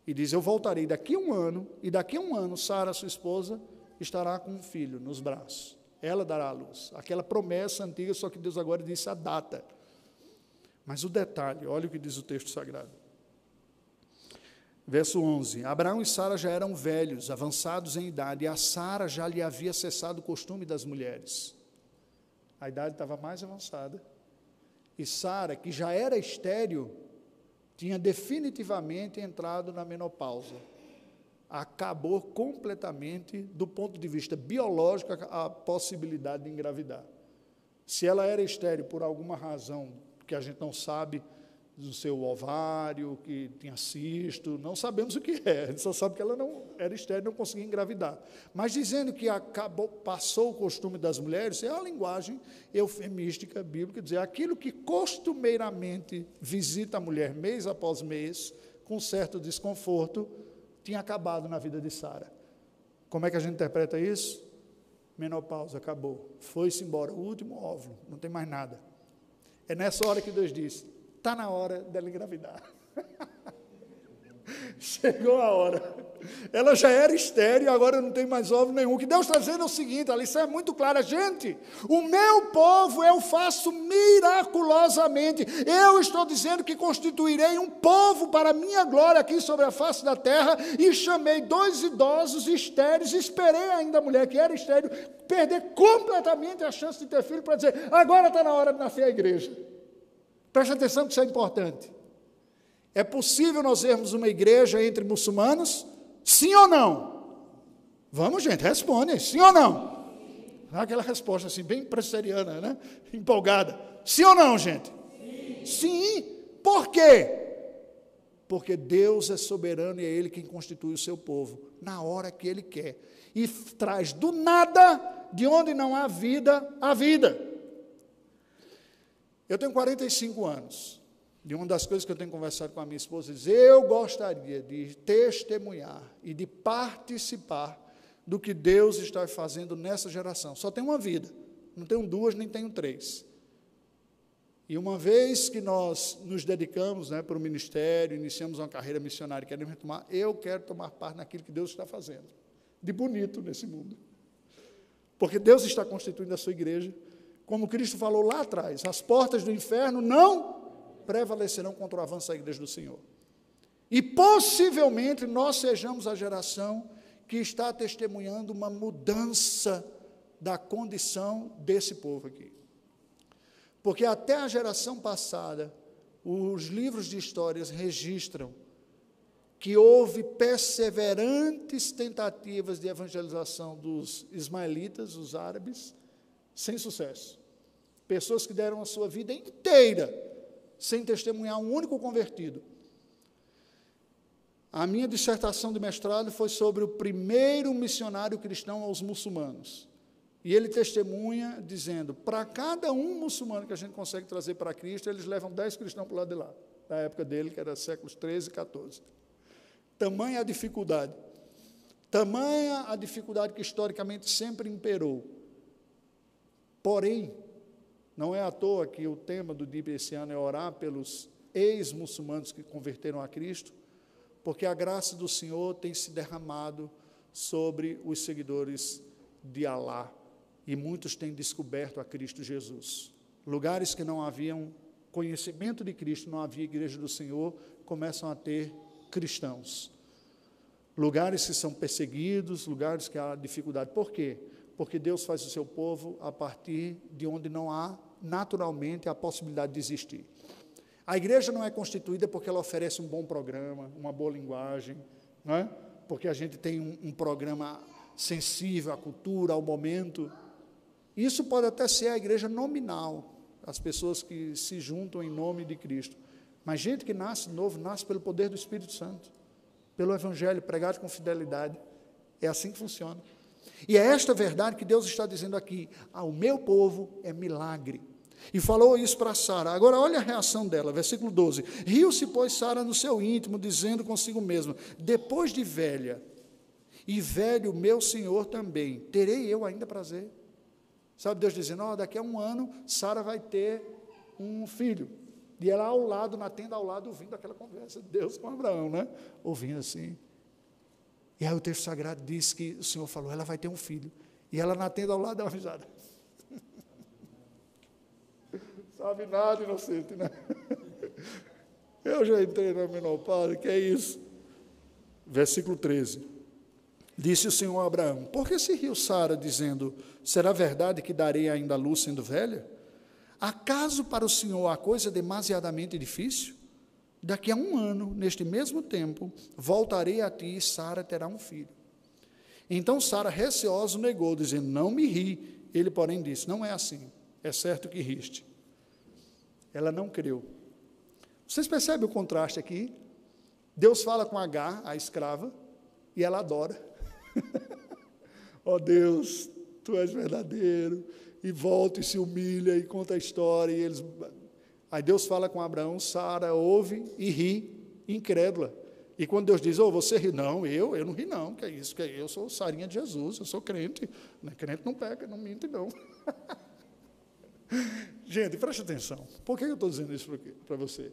E diz: Eu voltarei daqui a um ano, e daqui a um ano, Sara, sua esposa, estará com um filho nos braços. Ela dará a luz. Aquela promessa antiga, só que Deus agora disse a data. Mas o detalhe, olha o que diz o texto sagrado. Verso 11: Abraão e Sara já eram velhos, avançados em idade, e a Sara já lhe havia cessado o costume das mulheres. A idade estava mais avançada. E Sara, que já era estéril, tinha definitivamente entrado na menopausa acabou completamente, do ponto de vista biológico, a possibilidade de engravidar. Se ela era estéril por alguma razão que a gente não sabe, do seu ovário, que tinha cisto, não sabemos o que é, a gente só sabe que ela não era estéril, não conseguia engravidar. Mas dizendo que acabou, passou o costume das mulheres, é a linguagem eufemística bíblica, dizer aquilo que costumeiramente visita a mulher mês após mês, com certo desconforto, tinha acabado na vida de Sara. Como é que a gente interpreta isso? Menopausa, acabou. Foi-se embora, o último óvulo, não tem mais nada. É nessa hora que Deus disse: está na hora dela engravidar. Chegou a hora. Ela já era estéreo, agora não tem mais óvulo nenhum. O que Deus está dizendo é o seguinte: a lição é muito clara, gente. O meu povo eu faço miraculosamente. Eu estou dizendo que constituirei um povo para minha glória aqui sobre a face da terra. E chamei dois idosos estéreis. Esperei ainda a mulher que era estéreo perder completamente a chance de ter filho para dizer: agora está na hora de nascer a igreja. Preste atenção que isso é importante. É possível nós vermos uma igreja entre muçulmanos? Sim ou não? Vamos, gente, responde. Sim ou não? Aquela resposta assim, bem presbiteriana, né? Empolgada. Sim ou não, gente? Sim. Sim. Por quê? Porque Deus é soberano e é Ele quem constitui o seu povo, na hora que Ele quer. E traz do nada, de onde não há vida, a vida. Eu tenho 45 anos. E uma das coisas que eu tenho conversado com a minha esposa, diz, eu gostaria de testemunhar e de participar do que Deus está fazendo nessa geração. Só tem uma vida, não tenho duas, nem tenho três. E uma vez que nós nos dedicamos né, para o ministério, iniciamos uma carreira missionária, queremos tomar, eu quero tomar parte naquilo que Deus está fazendo, de bonito nesse mundo. Porque Deus está constituindo a sua igreja, como Cristo falou lá atrás, as portas do inferno não prevalecerão contra o avanço da igreja do Senhor. E possivelmente nós sejamos a geração que está testemunhando uma mudança da condição desse povo aqui. Porque até a geração passada, os livros de histórias registram que houve perseverantes tentativas de evangelização dos ismaelitas, os árabes, sem sucesso. Pessoas que deram a sua vida inteira sem testemunhar um único convertido. A minha dissertação de mestrado foi sobre o primeiro missionário cristão aos muçulmanos. E ele testemunha dizendo: para cada um muçulmano que a gente consegue trazer para Cristo, eles levam dez cristãos para o lado de lá, da época dele, que era séculos 13 e 14. Tamanha a dificuldade. Tamanha a dificuldade que historicamente sempre imperou. Porém, Não é à toa que o tema do DIP esse ano é orar pelos ex-muçulmanos que converteram a Cristo, porque a graça do Senhor tem se derramado sobre os seguidores de Alá e muitos têm descoberto a Cristo Jesus. Lugares que não haviam conhecimento de Cristo, não havia igreja do Senhor, começam a ter cristãos. Lugares que são perseguidos, lugares que há dificuldade. Por quê? Porque Deus faz o seu povo a partir de onde não há naturalmente a possibilidade de existir. A igreja não é constituída porque ela oferece um bom programa, uma boa linguagem, não é? porque a gente tem um, um programa sensível à cultura, ao momento. Isso pode até ser a igreja nominal, as pessoas que se juntam em nome de Cristo. Mas gente que nasce novo, nasce pelo poder do Espírito Santo, pelo Evangelho pregado com fidelidade. É assim que funciona. E é esta verdade que Deus está dizendo aqui: ah, o meu povo é milagre. E falou isso para Sara. Agora olha a reação dela, versículo 12. Riu-se, pois, Sara no seu íntimo, dizendo consigo mesma: Depois de velha, e velho meu senhor também, terei eu ainda prazer. Sabe Deus dizendo: oh, daqui a um ano Sara vai ter um filho. E ela ao lado, na tenda ao lado, ouvindo aquela conversa de Deus com Abraão, né? Ouvindo assim. E aí o texto sagrado diz que o Senhor falou: ela vai ter um filho. E ela na tenda ao lado dá uma risada. Sabe nada, inocente, né? Eu já entrei na menopausa, que é isso? Versículo 13. Disse o Senhor a Abraão: Por que se riu Sara, dizendo: Será verdade que darei ainda a luz sendo velha? Acaso para o Senhor a coisa é demasiadamente difícil? Daqui a um ano, neste mesmo tempo, voltarei a ti e Sara terá um filho. Então Sara, receosa, negou, dizendo: Não me ri. Ele, porém, disse: Não é assim. É certo que riste. Ela não creu. Vocês percebem o contraste aqui? Deus fala com H, a escrava, e ela adora. Ó oh Deus, tu és verdadeiro. E volta e se humilha e conta a história. E eles... Aí Deus fala com Abraão, Sara ouve e ri, incrédula. E quando Deus diz, oh, você ri, não, eu, eu não ri não, que é isso, que é, eu sou Sarinha de Jesus, eu sou crente. Né? Crente não peca, não mente não. Gente, preste atenção. Por que eu estou dizendo isso para você?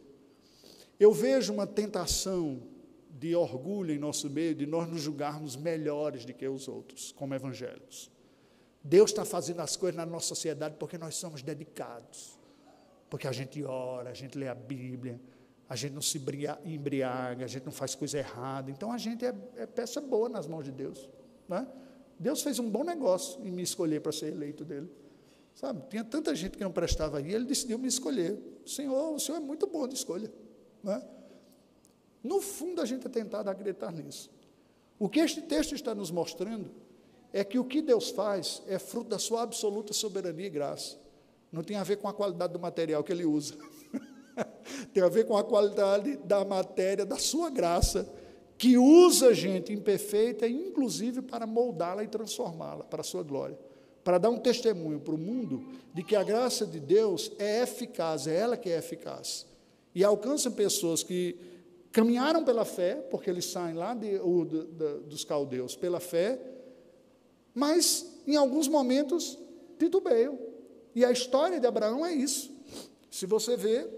Eu vejo uma tentação de orgulho em nosso meio, de nós nos julgarmos melhores do que os outros, como evangélicos. Deus está fazendo as coisas na nossa sociedade porque nós somos dedicados. Porque a gente ora, a gente lê a Bíblia, a gente não se embriaga, a gente não faz coisa errada. Então a gente é, é peça boa nas mãos de Deus. Né? Deus fez um bom negócio em me escolher para ser eleito dele. Sabe, tinha tanta gente que não prestava aí, ele decidiu me escolher. Senhor, o Senhor é muito bom de escolha. É? No fundo, a gente é tentado a acreditar nisso. O que este texto está nos mostrando é que o que Deus faz é fruto da sua absoluta soberania e graça. Não tem a ver com a qualidade do material que ele usa. tem a ver com a qualidade da matéria, da sua graça, que usa gente imperfeita, inclusive para moldá-la e transformá-la para a sua glória para dar um testemunho para o mundo de que a graça de Deus é eficaz, é ela que é eficaz. E alcança pessoas que caminharam pela fé, porque eles saem lá de, de, de, dos caldeus pela fé, mas em alguns momentos titubeiam. E a história de Abraão é isso. Se você vê,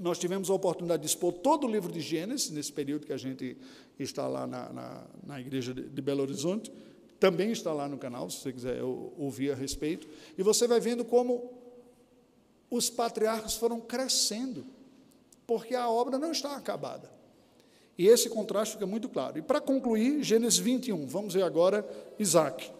nós tivemos a oportunidade de expor todo o livro de Gênesis, nesse período que a gente está lá na, na, na igreja de Belo Horizonte também está lá no canal, se você quiser ouvir a respeito. E você vai vendo como os patriarcas foram crescendo, porque a obra não está acabada. E esse contraste fica muito claro. E para concluir, Gênesis 21, vamos ver agora Isaac.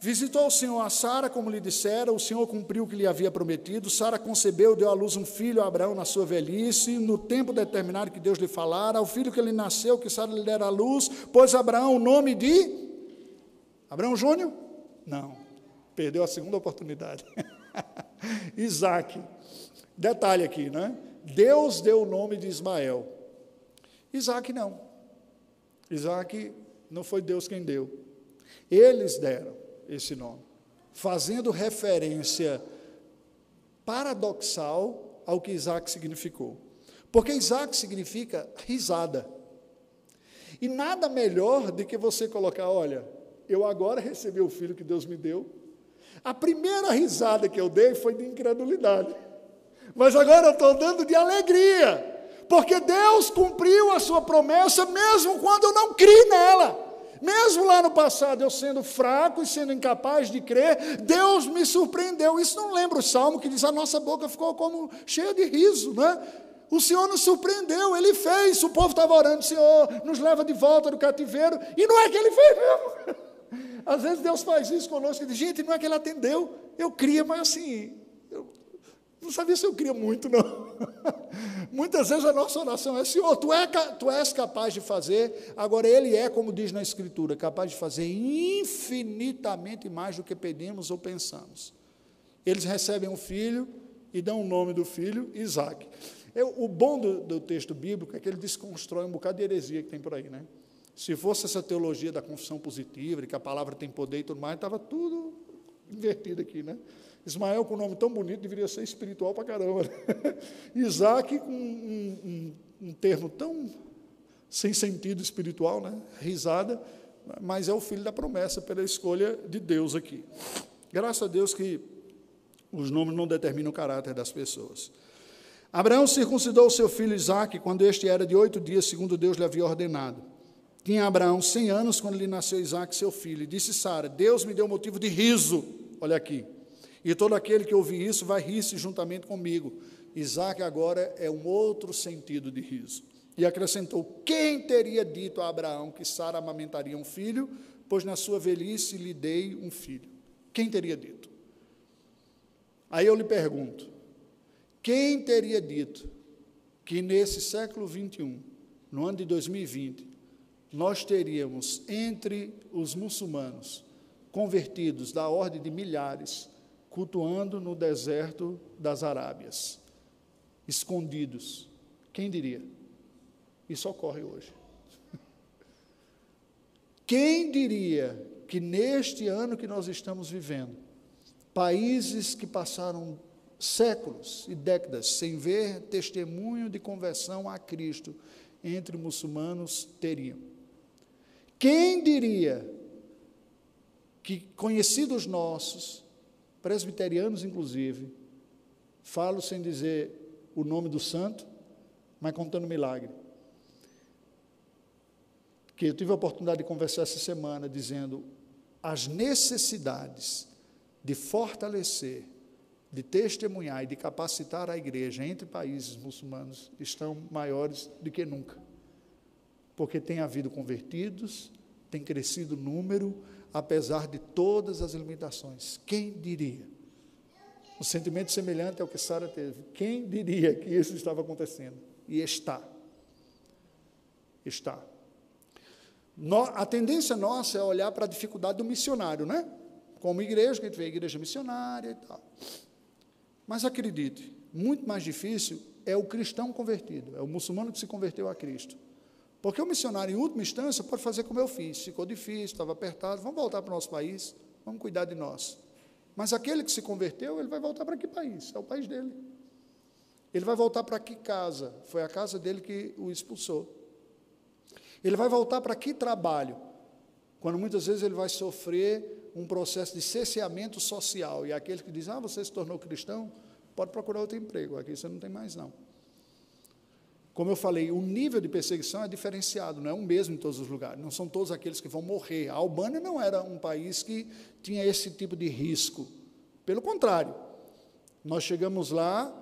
Visitou o Senhor a Sara, como lhe dissera, o Senhor cumpriu o que lhe havia prometido. Sara concebeu, deu à luz um filho a Abraão na sua velhice, no tempo determinado que Deus lhe falara. Ao filho que lhe nasceu, que Sara lhe dera à luz, pôs Abraão o nome de Abraão Júnior? Não. Perdeu a segunda oportunidade. Isaac. Detalhe aqui, né? Deus deu o nome de Ismael. Isaac não. Isaac não foi Deus quem deu. Eles deram esse nome, fazendo referência paradoxal ao que Isaac significou. Porque Isaac significa risada. E nada melhor do que você colocar, olha, eu agora recebi o filho que Deus me deu, A primeira risada que eu dei foi de incredulidade. Mas agora eu estou dando de alegria. Porque Deus cumpriu a sua promessa mesmo quando eu não criei nela. Mesmo lá no passado, eu sendo fraco e sendo incapaz de crer, Deus me surpreendeu. Isso não lembra o salmo que diz: a nossa boca ficou como cheia de riso, né? O Senhor nos surpreendeu, Ele fez. O povo estava orando, Senhor, nos leva de volta do cativeiro. E não é que Ele fez mesmo. Às vezes Deus faz isso conosco. Diz, gente, não é que Ele atendeu. Eu cria, mas assim, eu não sabia se eu cria muito, não. Muitas vezes a nossa oração é, Senhor, tu, é, tu és capaz de fazer. Agora, Ele é, como diz na Escritura, capaz de fazer infinitamente mais do que pedimos ou pensamos. Eles recebem um filho e dão o nome do filho, Isaac. Eu, o bom do, do, texto bíblico é que ele desconstrói um bocado de heresia que tem por aí, né? Se fosse essa teologia da confissão positiva, de que a palavra tem poder e tudo mais, estava tudo invertido aqui, né? Ismael, com um nome tão bonito, deveria ser espiritual para caramba. Né? Isaac, com um, um, um, termo tão sem sentido espiritual, né? risada, mas é o filho da promessa pela escolha de Deus aqui. Graças a Deus que os nomes não determinam o caráter das pessoas. Abraão circuncidou seu filho Isaque quando este era de oito dias, segundo Deus lhe havia ordenado. Tinha Abraão cem anos quando lhe nasceu Isaque, seu filho. E disse Sara: Deus me deu motivo de riso. Olha aqui. E todo aquele que ouvir isso vai rir-se juntamente comigo. Isaac agora é um outro sentido de riso. E acrescentou: Quem teria dito a Abraão que Sara amamentaria um filho, pois na sua velhice lhe dei um filho? Quem teria dito? Aí eu lhe pergunto: quem teria dito que nesse século 21, no ano de 2020, nós teríamos entre os muçulmanos convertidos da ordem de milhares, cultuando no deserto das Arábias, escondidos? Quem diria? Isso ocorre hoje. Quem diria que neste ano que nós estamos vivendo, países que passaram séculos e décadas sem ver testemunho de conversão a Cristo entre muçulmanos teriam. Quem diria que conhecidos nossos, presbiterianos inclusive, falo sem dizer o nome do santo, mas contando milagre. Que eu tive a oportunidade de conversar essa semana dizendo as necessidades de fortalecer de testemunhar e de capacitar a igreja entre países muçulmanos estão maiores do que nunca. Porque tem havido convertidos, tem crescido o número, apesar de todas as limitações. Quem diria? Um sentimento semelhante ao que Sara teve. Quem diria que isso estava acontecendo? E está. Está. a tendência nossa é olhar para a dificuldade do missionário, né? Como igreja, que a gente vê a igreja missionária e tal. Mas acredite, muito mais difícil é o cristão convertido, é o muçulmano que se converteu a Cristo. Porque o missionário, em última instância, pode fazer como eu fiz. Ficou difícil, estava apertado, vamos voltar para o nosso país, vamos cuidar de nós. Mas aquele que se converteu, ele vai voltar para que país? É o país dele. Ele vai voltar para que casa? Foi a casa dele que o expulsou. Ele vai voltar para que trabalho? Quando muitas vezes ele vai sofrer um processo de cesseamento social. E aquele que diz, ah, você se tornou cristão, pode procurar outro emprego, aqui você não tem mais não. Como eu falei, o nível de perseguição é diferenciado, não é o mesmo em todos os lugares, não são todos aqueles que vão morrer. A Albânia não era um país que tinha esse tipo de risco. Pelo contrário, nós chegamos lá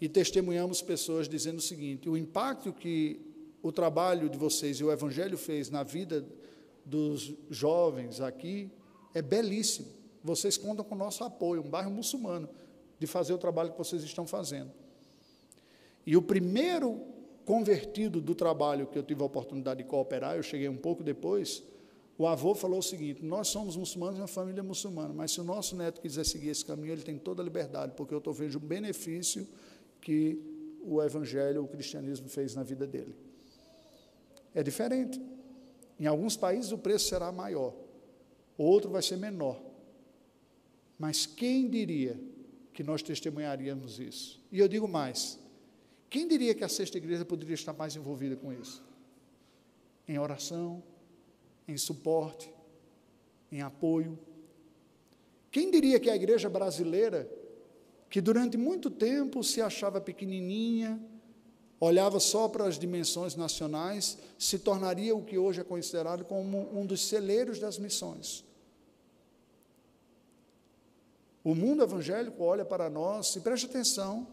e testemunhamos pessoas dizendo o seguinte: o impacto que o trabalho de vocês e o Evangelho fez na vida dos jovens aqui é belíssimo. Vocês contam com o nosso apoio, um bairro muçulmano, de fazer o trabalho que vocês estão fazendo. E o primeiro convertido do trabalho que eu tive a oportunidade de cooperar, eu cheguei um pouco depois, o avô falou o seguinte: nós somos muçulmanos, uma família muçulmana, mas se o nosso neto quiser seguir esse caminho, ele tem toda a liberdade, porque eu estou vendo o benefício que o evangelho, o cristianismo fez na vida dele. É diferente. Em alguns países o preço será maior, outro vai ser menor. Mas quem diria que nós testemunharíamos isso? E eu digo mais: quem diria que a sexta igreja poderia estar mais envolvida com isso? Em oração, em suporte, em apoio. Quem diria que a igreja brasileira, que durante muito tempo se achava pequenininha, olhava só para as dimensões nacionais, se tornaria o que hoje é considerado como um dos celeiros das missões. O mundo evangélico olha para nós e preste atenção,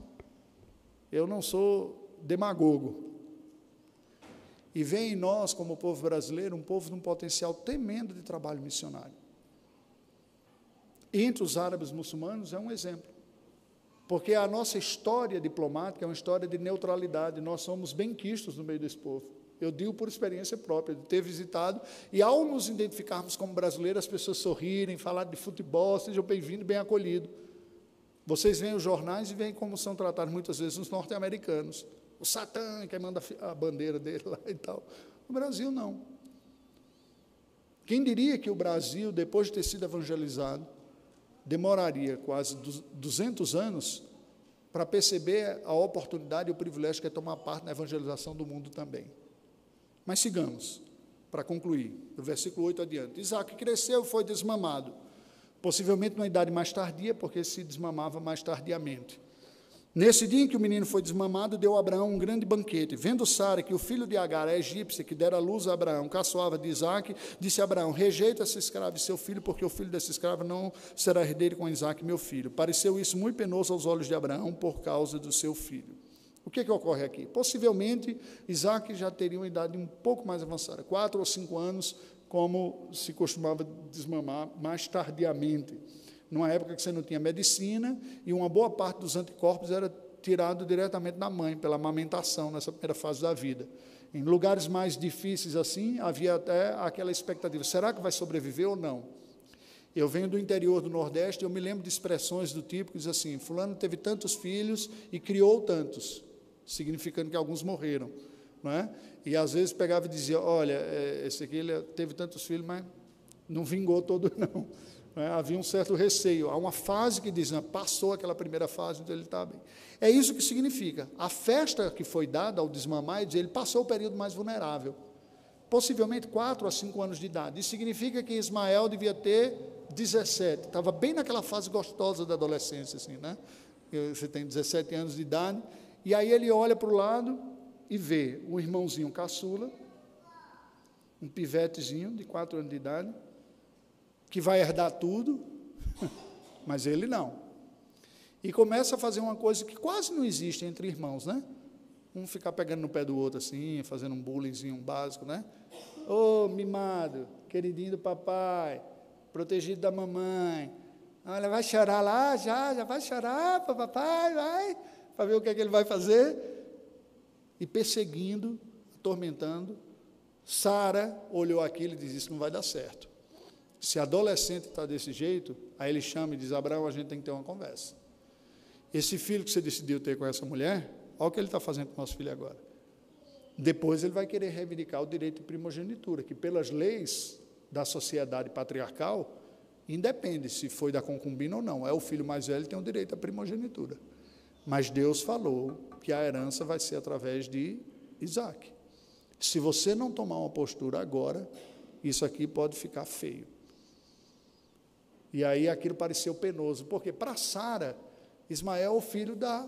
eu não sou demagogo, e vê em nós, como povo brasileiro, um povo de um potencial tremendo de trabalho missionário. Entre os árabes muçulmanos é um exemplo. Porque a nossa história diplomática é uma história de neutralidade, nós somos bem quistos no meio desse povo. Eu digo por experiência própria, de ter visitado, e ao nos identificarmos como brasileiros, as pessoas sorrirem, falar de futebol, sejam bem-vindos, bem acolhidos. Vocês veem os jornais e veem como são tratados muitas vezes os norte-americanos. O Satã, que manda a bandeira dele lá e tal. O Brasil não. Quem diria que o Brasil, depois de ter sido evangelizado, demoraria quase 200 anos para perceber a oportunidade e o privilégio que é tomar parte na evangelização do mundo também. Mas sigamos, para concluir, do versículo 8 adiante. Isaac cresceu e foi desmamado, possivelmente numa idade mais tardia, porque se desmamava mais tardiamente. Nesse dia em que o menino foi desmamado, deu Abraão um grande banquete. Vendo Sara que o filho de Agar, a egípcia, que dera luz a Abraão, caçoava de Isaac, disse a Abraão: Rejeita essa escrava e seu filho, porque o filho dessa escrava não será herdeiro com Isaac, meu filho. Pareceu isso muito penoso aos olhos de Abraão por causa do seu filho. O que, é que ocorre aqui? Possivelmente, Isaac já teria uma idade um pouco mais avançada, quatro ou cinco anos, como se costumava desmamar mais tardiamente numa época que você não tinha medicina e uma boa parte dos anticorpos era tirado diretamente da mãe, pela amamentação, nessa primeira fase da vida. Em lugares mais difíceis assim, havia até aquela expectativa: será que vai sobreviver ou não? Eu venho do interior do Nordeste, eu me lembro de expressões do tipo que diz assim: Fulano teve tantos filhos e criou tantos, significando que alguns morreram. Não é? E às vezes pegava e dizia: Olha, é, esse aqui teve tantos filhos, mas não vingou todo, não. Né? Havia um certo receio. Há uma fase que diz, né, passou aquela primeira fase, então ele está bem. É isso que significa. A festa que foi dada ao desmamar, ele passou o período mais vulnerável. Possivelmente 4 a 5 anos de idade. Isso significa que Ismael devia ter 17. Estava bem naquela fase gostosa da adolescência, assim, né? Você tem 17 anos de idade. E aí ele olha para o lado e vê um irmãozinho caçula, um pivetezinho de 4 anos de idade, que vai herdar tudo, mas ele não. E começa a fazer uma coisa que quase não existe entre irmãos, né? Um ficar pegando no pé do outro assim, fazendo um bullyingzinho básico, né? Ô, oh, mimado, queridinho do papai, protegido da mamãe. Olha, vai chorar lá, já, já vai chorar para papai, vai, para ver o que é que ele vai fazer. E perseguindo, atormentando. Sara olhou aquilo e disse: Isso não vai dar certo. Se adolescente está desse jeito, aí ele chama e diz: Abraão, a gente tem que ter uma conversa. Esse filho que você decidiu ter com essa mulher, olha o que ele está fazendo com o nosso filho agora. Depois ele vai querer reivindicar o direito de primogenitura, que pelas leis da sociedade patriarcal, independe se foi da concubina ou não. É o filho mais velho que tem o direito à primogenitura. Mas Deus falou que a herança vai ser através de Isaac. Se você não tomar uma postura agora, isso aqui pode ficar feio. E aí aquilo pareceu penoso, porque para Sara, Ismael é o filho da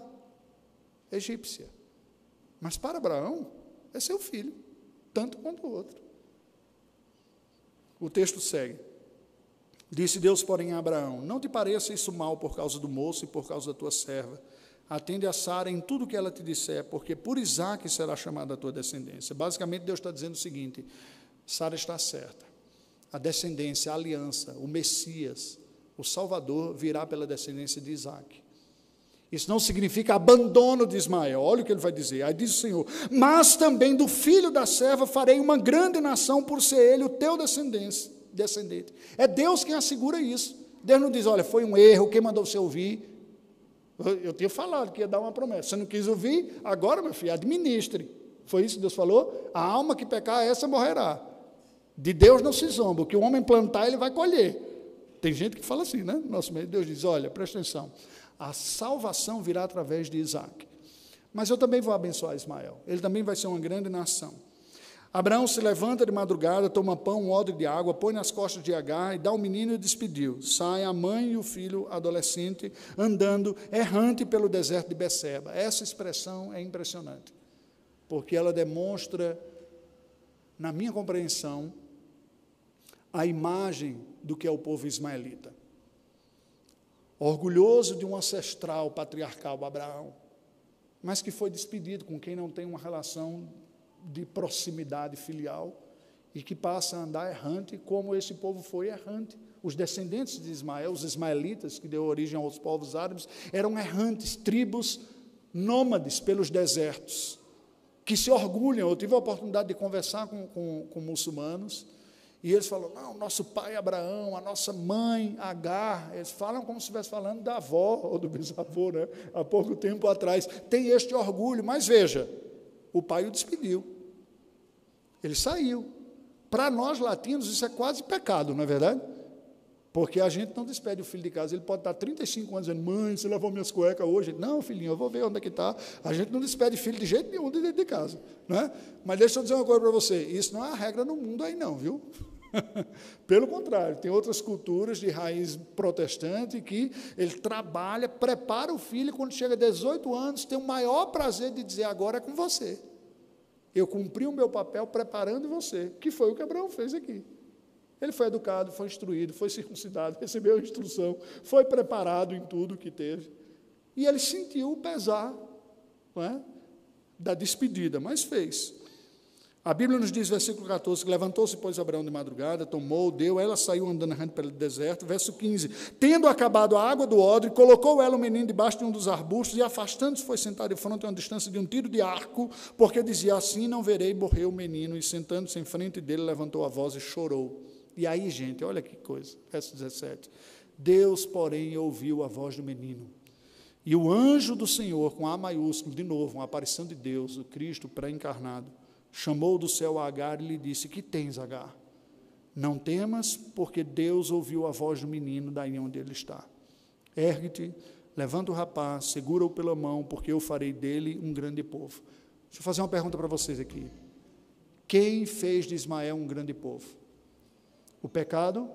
egípcia. Mas para Abraão, é seu filho, tanto quanto o outro. O texto segue. Disse Deus, porém, a Abraão: Não te pareça isso mal por causa do moço e por causa da tua serva. Atende a Sara em tudo que ela te disser, porque por Isaac será chamada a tua descendência. Basicamente, Deus está dizendo o seguinte: Sara está certa a descendência, a aliança, o Messias, o Salvador virá pela descendência de Isaac. Isso não significa abandono de Ismael. Olha o que ele vai dizer. Aí diz o Senhor: Mas também do filho da serva farei uma grande nação, por ser ele o teu descendente. É Deus quem assegura isso. Deus não diz: Olha, foi um erro, quem mandou você ouvir? Eu, tinha falado que ia dar uma promessa. Você não quis ouvir? Agora, meu filho, administre. Foi isso que Deus falou? A alma que pecar, essa morrerá. De Deus não se zomba, o que o homem plantar, ele vai colher. Tem gente que fala assim, né? Nosso meio, Deus diz: olha, presta atenção, a salvação virá através de Isaac. Mas eu também vou abençoar Ismael, ele também vai ser uma grande nação. Abraão se levanta de madrugada, toma pão, um odre de água, põe nas costas de Agar e dá o menino e despediu. Sai a mãe e o filho adolescente andando errante pelo deserto de Beceba. Essa expressão é impressionante, porque ela demonstra, na minha compreensão, a imagem do que é o povo ismaelita. Orgulhoso de um ancestral patriarcal Abraão, mas que foi despedido com quem não tem uma relação de proximidade filial e que passa a andar errante, como esse povo foi errante. Os descendentes de Ismael, os ismaelitas, que deu origem aos povos árabes, eram errantes, tribos nômades pelos desertos, que se orgulham. Eu tive a oportunidade de conversar com, com, com muçulmanos, e eles falam: não, nosso pai Abraão, a nossa mãe Agar, eles falam como se estivesse falando da avó ou do bisavô, né? há pouco tempo atrás. Tem este orgulho, mas veja, o pai o despediu. Ele saiu. Para nós latinos, isso é quase pecado, não é verdade? Porque a gente não despede o filho de casa. Ele pode estar 35 anos dizendo, mãe, você levou minhas cuecas hoje. Não, filhinho, eu vou ver onde é que está. A gente não despede filho de jeito nenhum de dentro de casa. Não é? Mas deixa eu dizer uma coisa para você: isso não é a regra no mundo aí, não, viu? Pelo contrário, tem outras culturas de raiz protestante que ele trabalha, prepara o filho, quando chega a 18 anos, tem o maior prazer de dizer agora é com você. Eu cumpri o meu papel preparando você, que foi o que Abraão fez aqui. Ele foi educado, foi instruído, foi circuncidado, recebeu a instrução, foi preparado em tudo que teve. E ele sentiu o pesar é, da despedida, mas fez. A Bíblia nos diz, versículo 14, que levantou-se, pois, Abraão de madrugada, tomou, deu, ela saiu andando errante pelo deserto. Verso 15, tendo acabado a água do odre, colocou ela o menino debaixo de um dos arbustos e, afastando-se, foi sentado em frente a uma distância de um tiro de arco, porque dizia assim, não verei, morreu o menino. E, sentando-se em frente dele, levantou a voz e chorou. E aí, gente, olha que coisa, verso 17. Deus, porém, ouviu a voz do menino. E o anjo do Senhor, com A maiúsculo, de novo, uma aparição de Deus, o Cristo pré-encarnado, chamou do céu a Agar e lhe disse: Que tens, Agar? Não temas, porque Deus ouviu a voz do menino daí onde ele está. Ergue-te, levanta o rapaz, segura-o pela mão, porque eu farei dele um grande povo. Deixa eu fazer uma pergunta para vocês aqui. Quem fez de Ismael um grande povo? O pecado?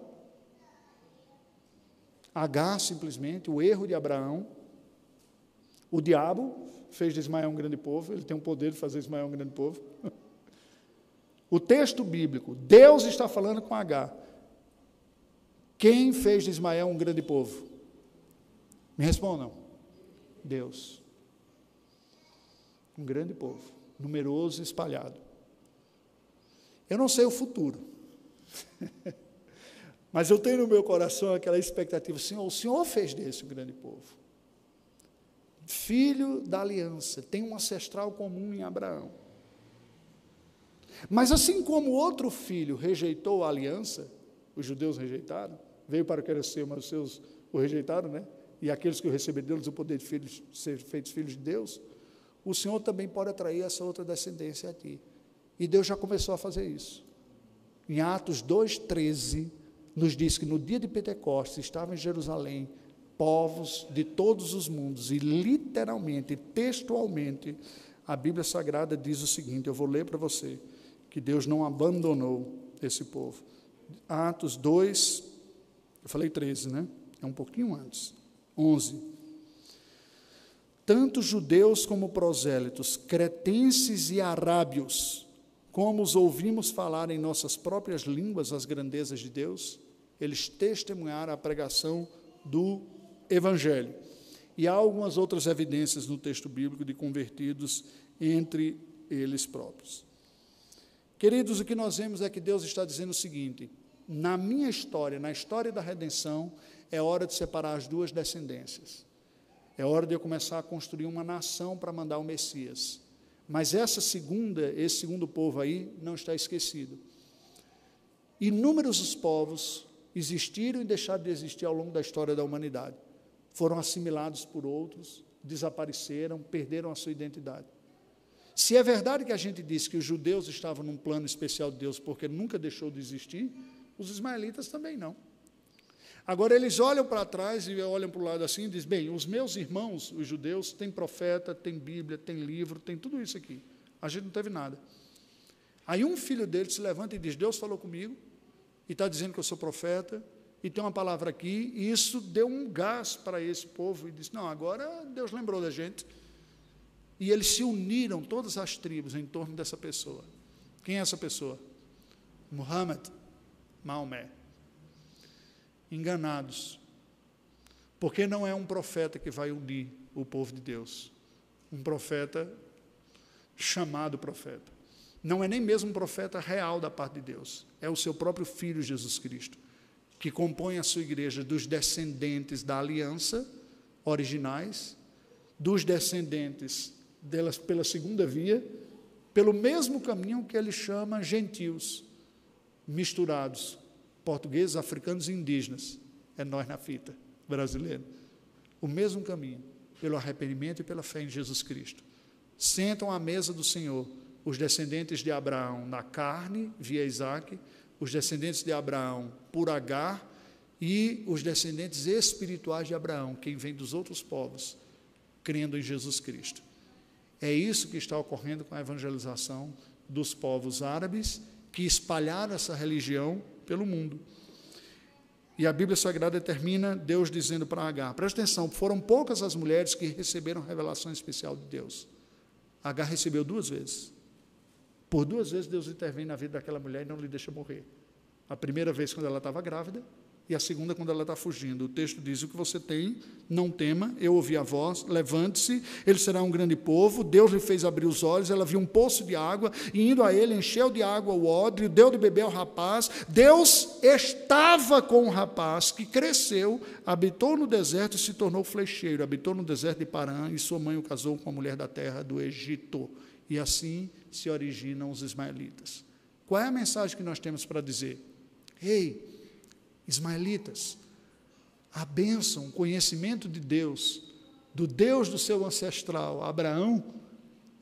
Agar, simplesmente, o erro de Abraão. O diabo fez de Ismael um grande povo, ele tem o poder de fazer Ismael um grande povo. O texto bíblico, Deus está falando com H. Quem fez de Ismael um grande povo? Me respondam. Deus. Um grande povo, numeroso e espalhado. Eu não sei o futuro, mas eu tenho no meu coração aquela expectativa: Senhor, o Senhor fez desse um grande povo. Filho da aliança, tem um ancestral comum em Abraão. Mas assim como outro filho rejeitou a aliança, os judeus rejeitaram, veio para querer ser, mas os seus o rejeitaram, né? E aqueles que o receberam deles o poder de filhos, ser feitos filhos de Deus, o Senhor também pode atrair essa outra descendência a ti. E Deus já começou a fazer isso. Em Atos 2,13, nos diz que no dia de Pentecostes estavam em Jerusalém povos de todos os mundos, e literalmente, textualmente, a Bíblia Sagrada diz o seguinte: eu vou ler para você que Deus não abandonou esse povo. Atos 2, eu falei 13, né? É um pouquinho antes. 11. Tanto judeus como prosélitos, cretenses e arábios, como os ouvimos falar em nossas próprias línguas as grandezas de Deus, eles testemunharam a pregação do Evangelho. E há algumas outras evidências no texto bíblico de convertidos entre eles próprios. Queridos, o que nós vemos é que Deus está dizendo o seguinte: na minha história, na história da redenção, é hora de separar as duas descendências. É hora de eu começar a construir uma nação para mandar o Messias. Mas essa segunda, esse segundo povo aí não está esquecido. Inúmeros os povos existiram e deixaram de existir ao longo da história da humanidade. Foram assimilados por outros, desapareceram, perderam a sua identidade. Se é verdade que a gente diz que os judeus estavam num plano especial de Deus porque nunca deixou de existir, os ismaelitas também não. Agora eles olham para trás e olham para o lado assim e dizem: bem, os meus irmãos, os judeus, têm profeta, têm Bíblia, têm livro, têm tudo isso aqui. A gente não teve nada. Aí um filho dele se levanta e diz: Deus falou comigo, e está dizendo que eu sou profeta, e tem uma palavra aqui, e isso deu um gás para esse povo, e disse: Não, agora Deus lembrou da gente. E eles se uniram, todas as tribos, em torno dessa pessoa. Quem é essa pessoa? Muhammad, Maomé. Enganados. Porque não é um profeta que vai unir o povo de Deus. Um profeta chamado profeta. Não é nem mesmo um profeta real da parte de Deus. É o seu próprio filho Jesus Cristo, que compõe a sua igreja dos descendentes da aliança originais, dos descendentes delas pela segunda via, pelo mesmo caminho que ele chama gentios, misturados, portugueses, africanos e indígenas. É nós na fita, brasileiro. O mesmo caminho, pelo arrependimento e pela fé em Jesus Cristo. Sentam à mesa do Senhor os descendentes de Abraão na carne, via Isaac, os descendentes de Abraão por Agar e os descendentes espirituais de Abraão, quem vem dos outros povos, crendo em Jesus Cristo. É isso que está ocorrendo com a evangelização dos povos árabes que espalharam essa religião pelo mundo. E a Bíblia Sagrada termina Deus dizendo para Agar: presta atenção, foram poucas as mulheres que receberam revelação especial de Deus. Agar recebeu duas vezes. Por duas vezes Deus intervém na vida daquela mulher e não lhe deixa morrer. A primeira vez quando ela estava grávida, e a segunda quando ela está fugindo. O texto diz: O que você tem, não tema, eu ouvi a voz, levante-se, ele será um grande povo. Deus lhe fez abrir os olhos, ela viu um poço de água, e indo a ele, encheu de água o odre, deu de beber ao rapaz. Deus estava com o rapaz, que cresceu, habitou no deserto e se tornou flecheiro, habitou no deserto de Parã, e sua mãe o casou com a mulher da terra do Egito. E assim se originam os ismaelitas. Qual é a mensagem que nós temos para dizer? Ei, Ismaelitas, a bênção, o conhecimento de Deus, do Deus do seu ancestral, Abraão,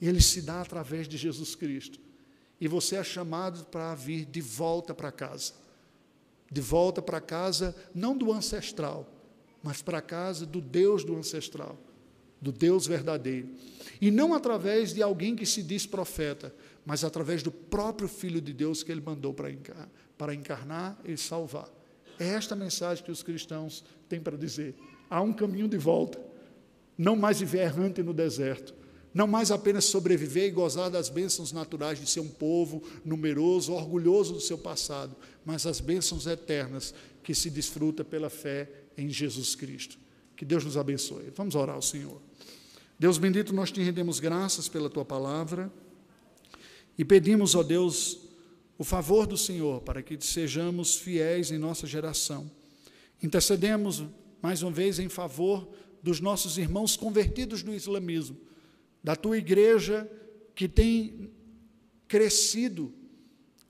ele se dá através de Jesus Cristo. E você é chamado para vir de volta para casa. De volta para casa, não do ancestral, mas para casa do Deus do ancestral, do Deus verdadeiro. E não através de alguém que se diz profeta, mas através do próprio Filho de Deus que ele mandou para encarnar, para encarnar e salvar. É esta mensagem que os cristãos têm para dizer. Há um caminho de volta. Não mais viver errante no deserto. Não mais apenas sobreviver e gozar das bênçãos naturais de ser um povo numeroso, orgulhoso do seu passado, mas as bênçãos eternas que se desfruta pela fé em Jesus Cristo. Que Deus nos abençoe. Vamos orar ao Senhor. Deus bendito, nós te rendemos graças pela tua palavra e pedimos, ó Deus, o favor do Senhor para que sejamos fiéis em nossa geração. Intercedemos mais uma vez em favor dos nossos irmãos convertidos no islamismo, da tua igreja que tem crescido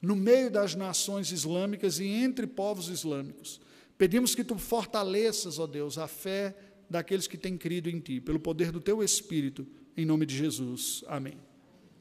no meio das nações islâmicas e entre povos islâmicos. Pedimos que tu fortaleças, ó Deus, a fé daqueles que têm crido em ti, pelo poder do teu Espírito, em nome de Jesus. Amém.